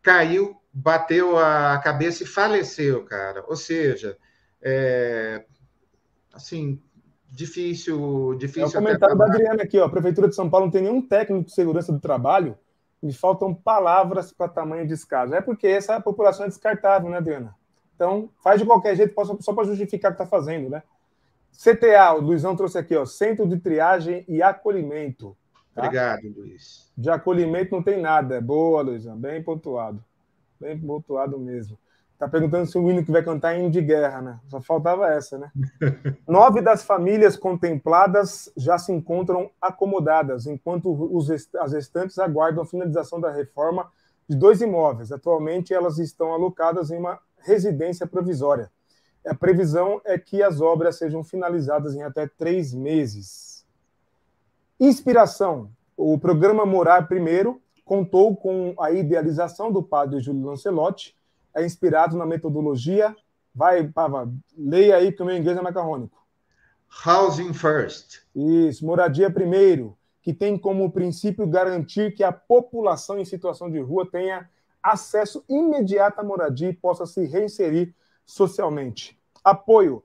caiu, bateu a cabeça e faleceu, cara. Ou seja, é, assim, difícil, difícil. É o comentário da Adriana aqui, ó. A Prefeitura de São Paulo não tem nenhum técnico de segurança do trabalho. Me faltam palavras para tamanho descaso. É porque essa população é descartável, né, Adriana? Então, faz de qualquer jeito, só para justificar o que está fazendo, né? CTA, o Luizão trouxe aqui, ó, Centro de Triagem e Acolhimento. Tá? Obrigado, Luiz. De acolhimento não tem nada. Boa, Luizão, bem pontuado. Bem pontuado mesmo. Tá perguntando se o hino que vai cantar é hino de guerra, né? Só faltava essa, né? Nove das famílias contempladas já se encontram acomodadas, enquanto os, as restantes aguardam a finalização da reforma de dois imóveis. Atualmente, elas estão alocadas em uma residência provisória. A previsão é que as obras sejam finalizadas em até três meses. Inspiração: o programa Morar Primeiro contou com a idealização do padre Júlio Lancelotti, é inspirado na metodologia. Vai, Pava, leia aí, porque o meu inglês é macarrônico. Housing First. Isso, moradia primeiro, que tem como princípio garantir que a população em situação de rua tenha acesso imediato à moradia e possa se reinserir socialmente. Apoio.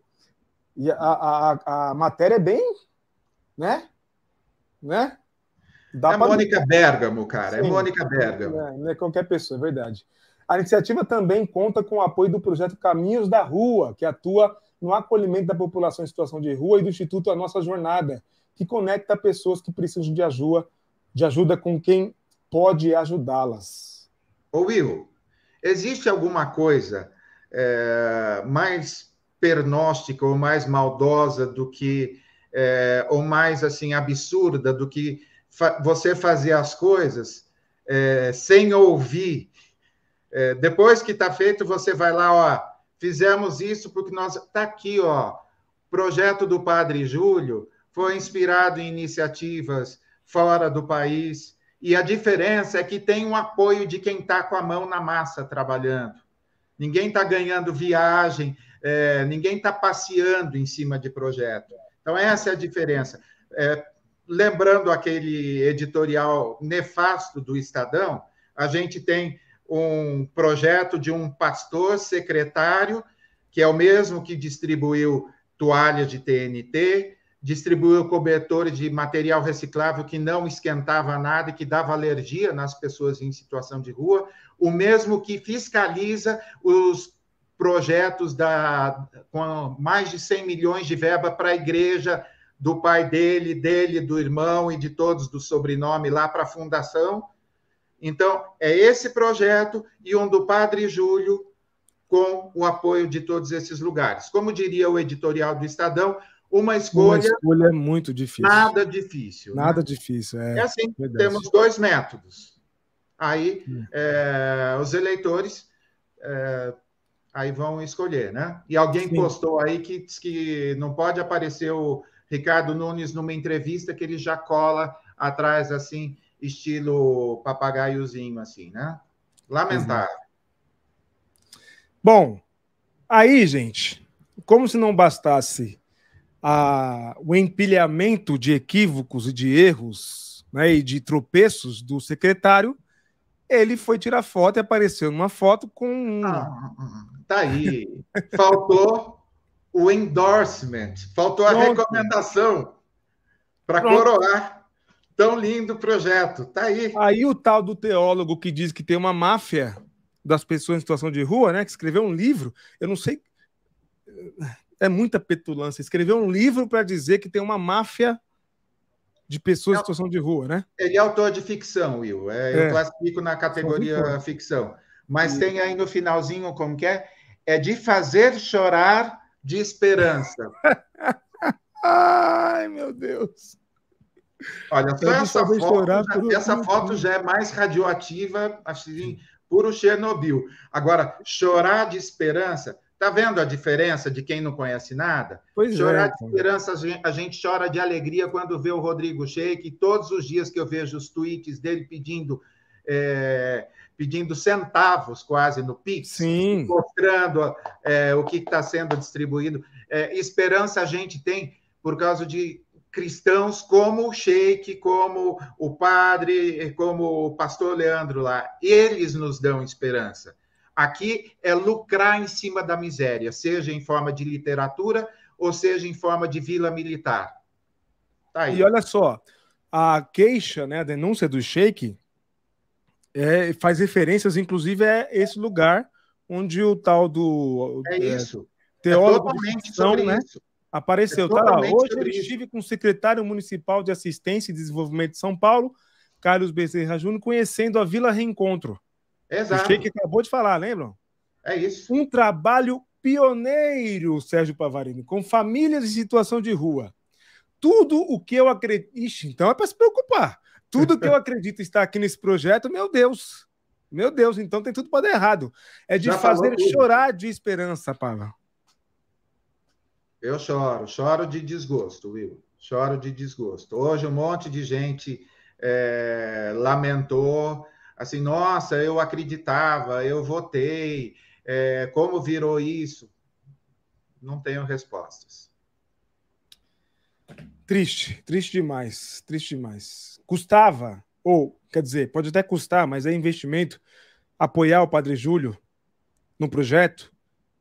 E a, a, a matéria é bem, né? Né? Dá é pra... Mônica Bergamo, cara. É Sim, é Mônica Bergamo. É, não é qualquer pessoa, é verdade. A iniciativa também conta com o apoio do projeto Caminhos da Rua, que atua no acolhimento da população em situação de rua, e do Instituto A Nossa Jornada, que conecta pessoas que precisam de ajuda, de ajuda com quem pode ajudá-las. Ô Will, existe alguma coisa é, mais pernóstica ou mais maldosa do que é, ou mais assim absurda do que fa você fazer as coisas é, sem ouvir. É, depois que está feito, você vai lá, ó, fizemos isso porque nós está aqui, ó, projeto do Padre Júlio foi inspirado em iniciativas fora do país e a diferença é que tem um apoio de quem está com a mão na massa trabalhando. Ninguém está ganhando viagem, é, ninguém está passeando em cima de projeto. Então, essa é a diferença. É, lembrando aquele editorial nefasto do Estadão, a gente tem um projeto de um pastor secretário, que é o mesmo que distribuiu toalhas de TNT, distribuiu cobertores de material reciclável que não esquentava nada e que dava alergia nas pessoas em situação de rua, o mesmo que fiscaliza os projetos da, com mais de 100 milhões de verba para a igreja do pai dele, dele, do irmão e de todos do sobrenome lá para a fundação. Então, é esse projeto e um do Padre Júlio com o apoio de todos esses lugares. Como diria o editorial do Estadão, uma escolha. Uma escolha muito difícil. Nada difícil. Né? Nada né? difícil. É, é assim: verdade. temos dois métodos. Aí, hum. é, os eleitores é, aí vão escolher, né? E alguém Sim. postou aí que diz que não pode aparecer o Ricardo Nunes numa entrevista que ele já cola atrás, assim, estilo papagaiozinho, assim, né? Lamentável. Bom, aí, gente, como se não bastasse a, o empilhamento de equívocos e de erros né, e de tropeços do secretário, ele foi tirar foto e apareceu numa foto com. Ah, tá aí. Faltou o endorsement, faltou a Pronto. recomendação para coroar. Tão lindo projeto, tá aí. Aí o tal do teólogo que diz que tem uma máfia das pessoas em situação de rua, né? Que escreveu um livro, eu não sei. É muita petulância. Escreveu um livro para dizer que tem uma máfia de pessoas em situação de rua, né? Ele é autor de ficção, Will. É, é. Eu classifico na categoria ficção. Mas e... tem aí no finalzinho, como que é? É de fazer chorar de esperança. Ai, meu Deus. Olha, só essa foto, já, por... essa foto já é mais radioativa, assim, puro Chernobyl. Agora, chorar de esperança, Tá vendo a diferença de quem não conhece nada? Pois Chorar é, de esperança, a gente chora de alegria quando vê o Rodrigo Sheik. Todos os dias que eu vejo os tweets dele pedindo é, pedindo centavos quase no Pix, Sim. mostrando é, o que está sendo distribuído. É, esperança a gente tem por causa de cristãos como o Sheik, como o padre, como o pastor Leandro lá. Eles nos dão esperança. Aqui é lucrar em cima da miséria, seja em forma de literatura ou seja em forma de vila militar. Tá e olha só, a queixa, né, a denúncia do Sheik é, faz referências, inclusive, a esse lugar onde o tal do é, é isso. Teólogo é de né, isso. apareceu. É tá lá. Hoje eu estive com o secretário municipal de Assistência e Desenvolvimento de São Paulo, Carlos Bezerra Júnior, conhecendo a Vila Reencontro. Exato. O Sheik acabou de falar, lembram? É isso. Um trabalho pioneiro, Sérgio Pavarini, com famílias em situação de rua. Tudo o que eu acredito. Ixi, então é para se preocupar. Tudo que eu acredito está aqui nesse projeto, meu Deus. Meu Deus, então tem tudo para dar errado. É de Já fazer chorar de esperança, Pavel. Eu choro, choro de desgosto, Will. Choro de desgosto. Hoje um monte de gente é, lamentou assim, nossa, eu acreditava, eu votei, é, como virou isso? Não tenho respostas. Triste, triste demais, triste demais. Custava, ou quer dizer, pode até custar, mas é investimento apoiar o Padre Júlio no projeto,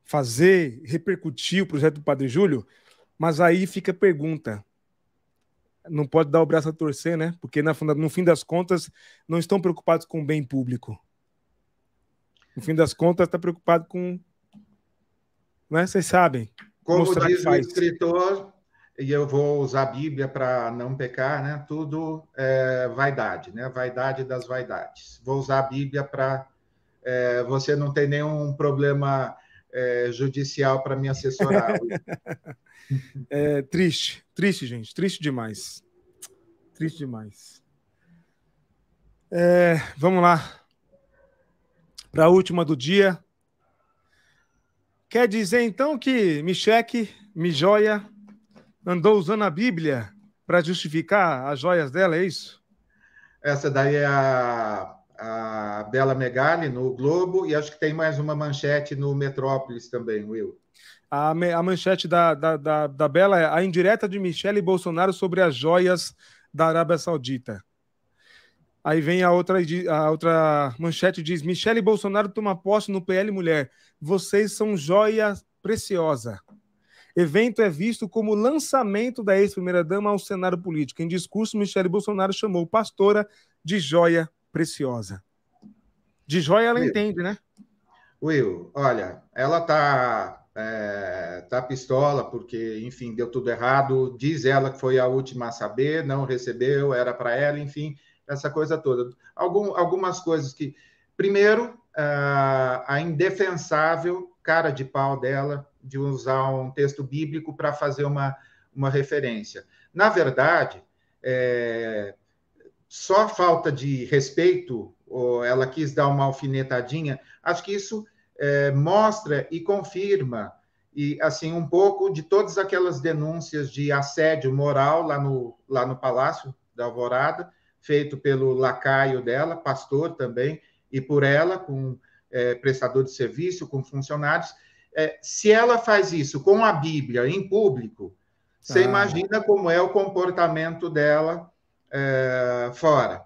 fazer repercutir o projeto do Padre Júlio, mas aí fica a pergunta: não pode dar o braço a torcer, né? Porque na, no fim das contas não estão preocupados com o bem público. No fim das contas está preocupado com, né? Vocês sabem. Como diz o escritor, e eu vou usar a Bíblia para não pecar, né? Tudo é vaidade, né? Vaidade das vaidades. Vou usar a Bíblia para é, você não ter nenhum problema é, judicial para me assessorar. é, triste, triste, gente, triste demais. Triste demais. É, vamos lá. Para a última do dia. Quer dizer então que Micheque, Mijoia, andou usando a Bíblia para justificar as joias dela, é isso? Essa daí é a, a Bela Megali no Globo e acho que tem mais uma manchete no Metrópolis também, Will. A, a manchete da, da, da, da Bela é a indireta de Michele Bolsonaro sobre as joias da Arábia Saudita. Aí vem a outra, a outra manchete diz: Michele Bolsonaro toma posse no PL Mulher. Vocês são joia preciosa. Evento é visto como lançamento da ex-primeira-dama ao cenário político. Em discurso, Michele Bolsonaro chamou pastora de joia preciosa. De joia ela Will, entende, né? Will, olha, ela tá, é, tá pistola porque, enfim, deu tudo errado. Diz ela que foi a última a saber, não recebeu, era para ela, enfim, essa coisa toda. Algum, algumas coisas que. Primeiro, a indefensável cara de pau dela de usar um texto bíblico para fazer uma, uma referência. Na verdade, é, só falta de respeito, ou ela quis dar uma alfinetadinha, acho que isso é, mostra e confirma e assim um pouco de todas aquelas denúncias de assédio moral lá no, lá no Palácio da Alvorada, feito pelo lacaio dela, pastor também, e por ela, com é, prestador de serviço, com funcionários, é, se ela faz isso com a Bíblia em público, você ah. imagina como é o comportamento dela é, fora.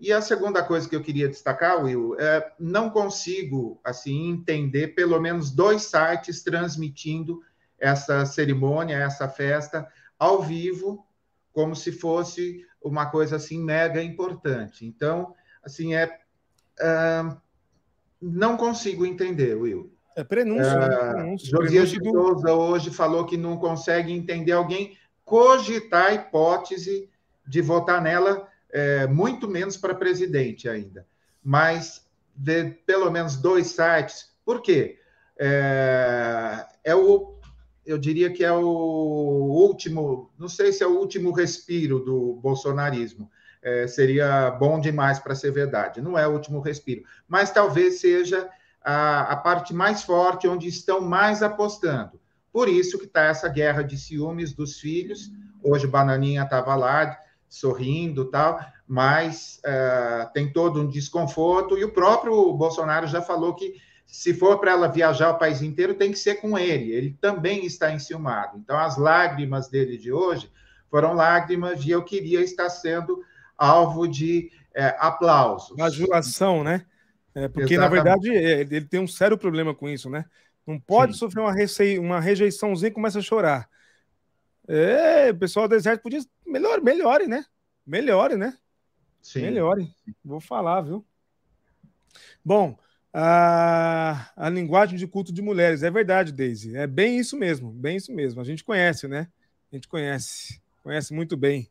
E a segunda coisa que eu queria destacar, Will, é não consigo assim entender pelo menos dois sites transmitindo essa cerimônia, essa festa ao vivo, como se fosse uma coisa assim mega importante. Então, assim é, é não consigo entender, Will. É prenúncio, é, né? Prenúncio, Josias de Souza hoje falou que não consegue entender alguém cogitar a hipótese de votar nela, é, muito menos para presidente ainda. Mas de pelo menos dois sites. Por quê? É, é o, eu diria que é o último, não sei se é o último respiro do bolsonarismo. É, seria bom demais para ser verdade. Não é o último respiro, mas talvez seja a, a parte mais forte, onde estão mais apostando. Por isso que está essa guerra de ciúmes dos filhos. Hoje Bananinha estava lá sorrindo tal, mas uh, tem todo um desconforto. E o próprio Bolsonaro já falou que se for para ela viajar o país inteiro, tem que ser com ele. Ele também está enciumado. Então, as lágrimas dele de hoje foram lágrimas de eu queria estar sendo alvo de é, aplausos. Uma adulação, né? É, porque, Exatamente. na verdade, ele tem um sério problema com isso, né? Não pode Sim. sofrer uma, rece... uma rejeiçãozinha e começa a chorar. É, o pessoal do exército podia. Melhore, melhore, né? Melhore, né? Sim. Melhore. Vou falar, viu? Bom, a, a linguagem de culto de mulheres. É verdade, Daisy. É bem isso mesmo. Bem isso mesmo. A gente conhece, né? A gente conhece. Conhece muito bem.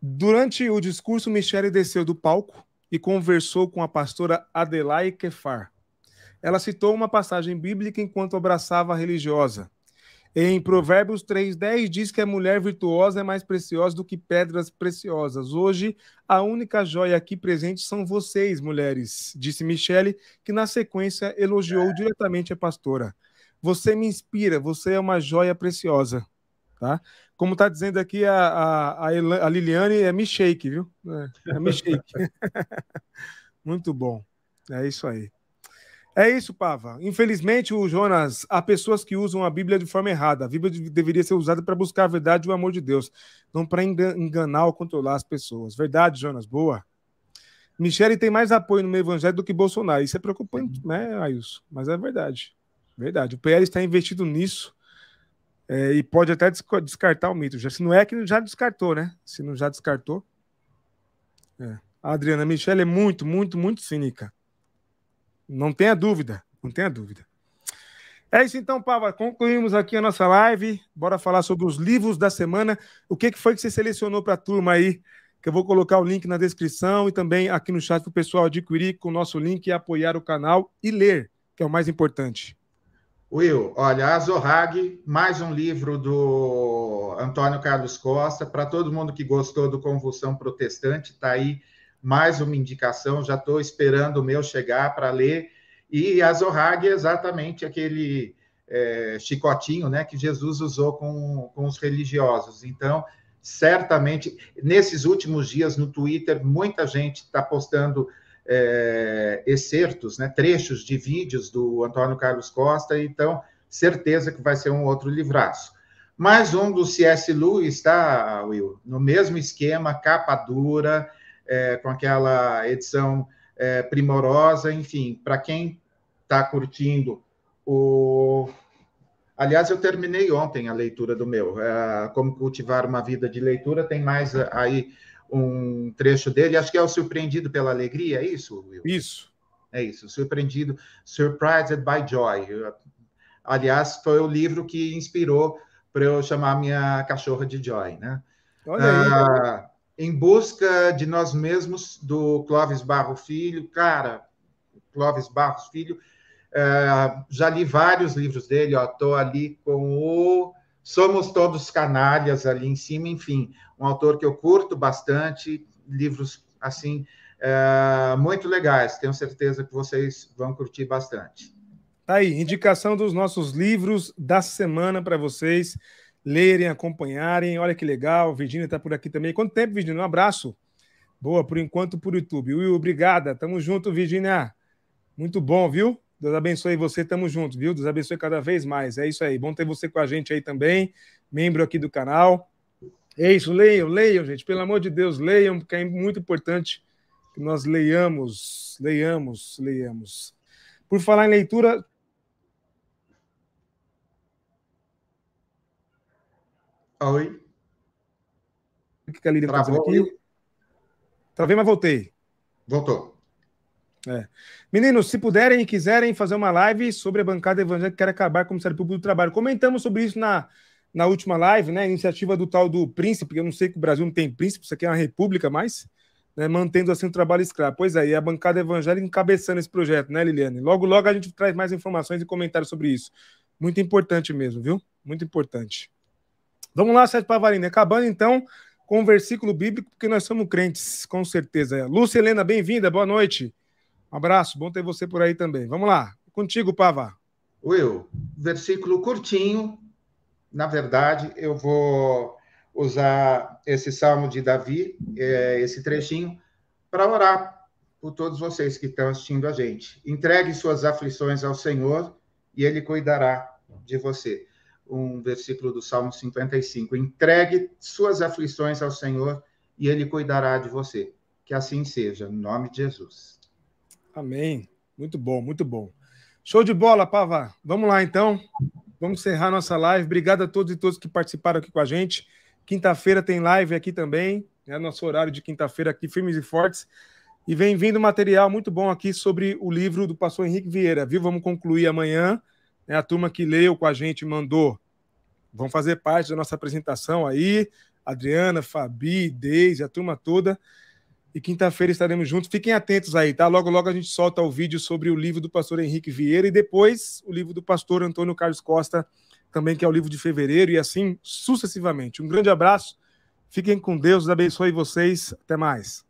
Durante o discurso, Michele desceu do palco e conversou com a pastora Adelaide Kefar. Ela citou uma passagem bíblica enquanto abraçava a religiosa. Em Provérbios 3,10 diz que a mulher virtuosa é mais preciosa do que pedras preciosas. Hoje, a única joia aqui presente são vocês, mulheres, disse Michele, que na sequência elogiou diretamente a pastora. Você me inspira, você é uma joia preciosa. Tá? Como está dizendo aqui a, a, a, Liliane, é shake, viu? É, é shake. Muito bom. É isso aí. É isso, Pava. Infelizmente, o Jonas, há pessoas que usam a Bíblia de forma errada. A Bíblia deveria ser usada para buscar a verdade e o amor de Deus, não para enganar ou controlar as pessoas. Verdade, Jonas, boa. Michele tem mais apoio no meio evangélico do que Bolsonaro. Isso é preocupante, né, Ailson? Mas é verdade. Verdade. O PL está investido nisso é, e pode até descartar o mito. Já, se não é que já descartou, né? Se não já descartou. É. A Adriana Michele é muito, muito, muito cínica. Não tenha dúvida. Não tenha dúvida. É isso então, Pava. Concluímos aqui a nossa live. Bora falar sobre os livros da semana. O que, foi que você selecionou para a turma aí? Que eu vou colocar o link na descrição e também aqui no chat para o pessoal adquirir com o nosso link e apoiar o canal e ler. que é o mais importante? Will, olha, a Zorrag, mais um livro do Antônio Carlos Costa. Para todo mundo que gostou do Convulsão Protestante, está aí mais uma indicação. Já estou esperando o meu chegar para ler. E a é exatamente aquele é, chicotinho né, que Jesus usou com, com os religiosos. Então, certamente, nesses últimos dias no Twitter, muita gente está postando é, excertos, né, trechos de vídeos do Antônio Carlos Costa, então, certeza que vai ser um outro livraço. Mais um do C.S. Lewis, tá, Will? No mesmo esquema, capa dura, é, com aquela edição é, primorosa, enfim, para quem está curtindo o. Aliás, eu terminei ontem a leitura do meu, é, Como Cultivar uma Vida de Leitura, tem mais aí um trecho dele, acho que é o Surpreendido pela Alegria, é isso, Will? Isso. É isso, Surpreendido, Surprised by Joy. Aliás, foi o livro que inspirou para eu chamar minha cachorra de Joy, né? Olha aí. Ah, em busca de nós mesmos, do Clóvis Barro Filho, cara, Clóvis Barros Filho, ah, já li vários livros dele, tô ali com o Somos Todos Canalhas ali em cima, enfim, um autor que eu curto bastante, livros assim é, muito legais. Tenho certeza que vocês vão curtir bastante. Tá aí, indicação dos nossos livros da semana para vocês lerem, acompanharem. Olha que legal, Virginia está por aqui também. Quanto tempo, Virginia? Um abraço. Boa, por enquanto, por YouTube. Will, obrigada. Tamo junto, Virginia. Muito bom, viu? Deus abençoe você, tamo junto, viu? Deus abençoe cada vez mais. É isso aí. Bom ter você com a gente aí também, membro aqui do canal. É isso, leiam, leiam, gente. Pelo amor de Deus, leiam, porque é muito importante que nós leiamos, leiamos, leiamos. Por falar em leitura. Oi. O que a Lília está dizendo aqui? Travei, mas voltei. Voltou. É. Meninos, se puderem e quiserem fazer uma live sobre a bancada evangélica que quer acabar com o Ministério Público do Trabalho. Comentamos sobre isso na, na última live, né? Iniciativa do tal do príncipe, que eu não sei que o Brasil não tem príncipe, isso aqui é uma república mais, né? mantendo assim o trabalho escravo. Pois é, e a bancada evangélica encabeçando esse projeto, né, Liliane? Logo, logo a gente traz mais informações e comentários sobre isso. Muito importante mesmo, viu? Muito importante. Vamos lá, Sérgio Pavarino. Acabando então com o versículo bíblico, porque nós somos crentes, com certeza. Lúcia Helena, bem-vinda, boa noite. Um abraço, bom ter você por aí também. Vamos lá, contigo, Pava. Will, versículo curtinho. Na verdade, eu vou usar esse salmo de Davi, é, esse trechinho, para orar por todos vocês que estão assistindo a gente. Entregue suas aflições ao Senhor e Ele cuidará de você. Um versículo do Salmo 55. Entregue suas aflições ao Senhor e Ele cuidará de você. Que assim seja, nome de Jesus. Amém. Muito bom, muito bom. Show de bola, Pava. Vamos lá, então. Vamos encerrar nossa live. Obrigado a todos e todas que participaram aqui com a gente. Quinta-feira tem live aqui também. É nosso horário de quinta-feira aqui, firmes e fortes. E vem vindo material muito bom aqui sobre o livro do pastor Henrique Vieira, viu? Vamos concluir amanhã. É a turma que leu com a gente mandou. Vão fazer parte da nossa apresentação aí. Adriana, Fabi, Deise, a turma toda. E quinta-feira estaremos juntos. Fiquem atentos aí, tá? Logo, logo a gente solta o vídeo sobre o livro do pastor Henrique Vieira e depois o livro do pastor Antônio Carlos Costa, também que é o livro de fevereiro, e assim sucessivamente. Um grande abraço. Fiquem com Deus, abençoe vocês. Até mais.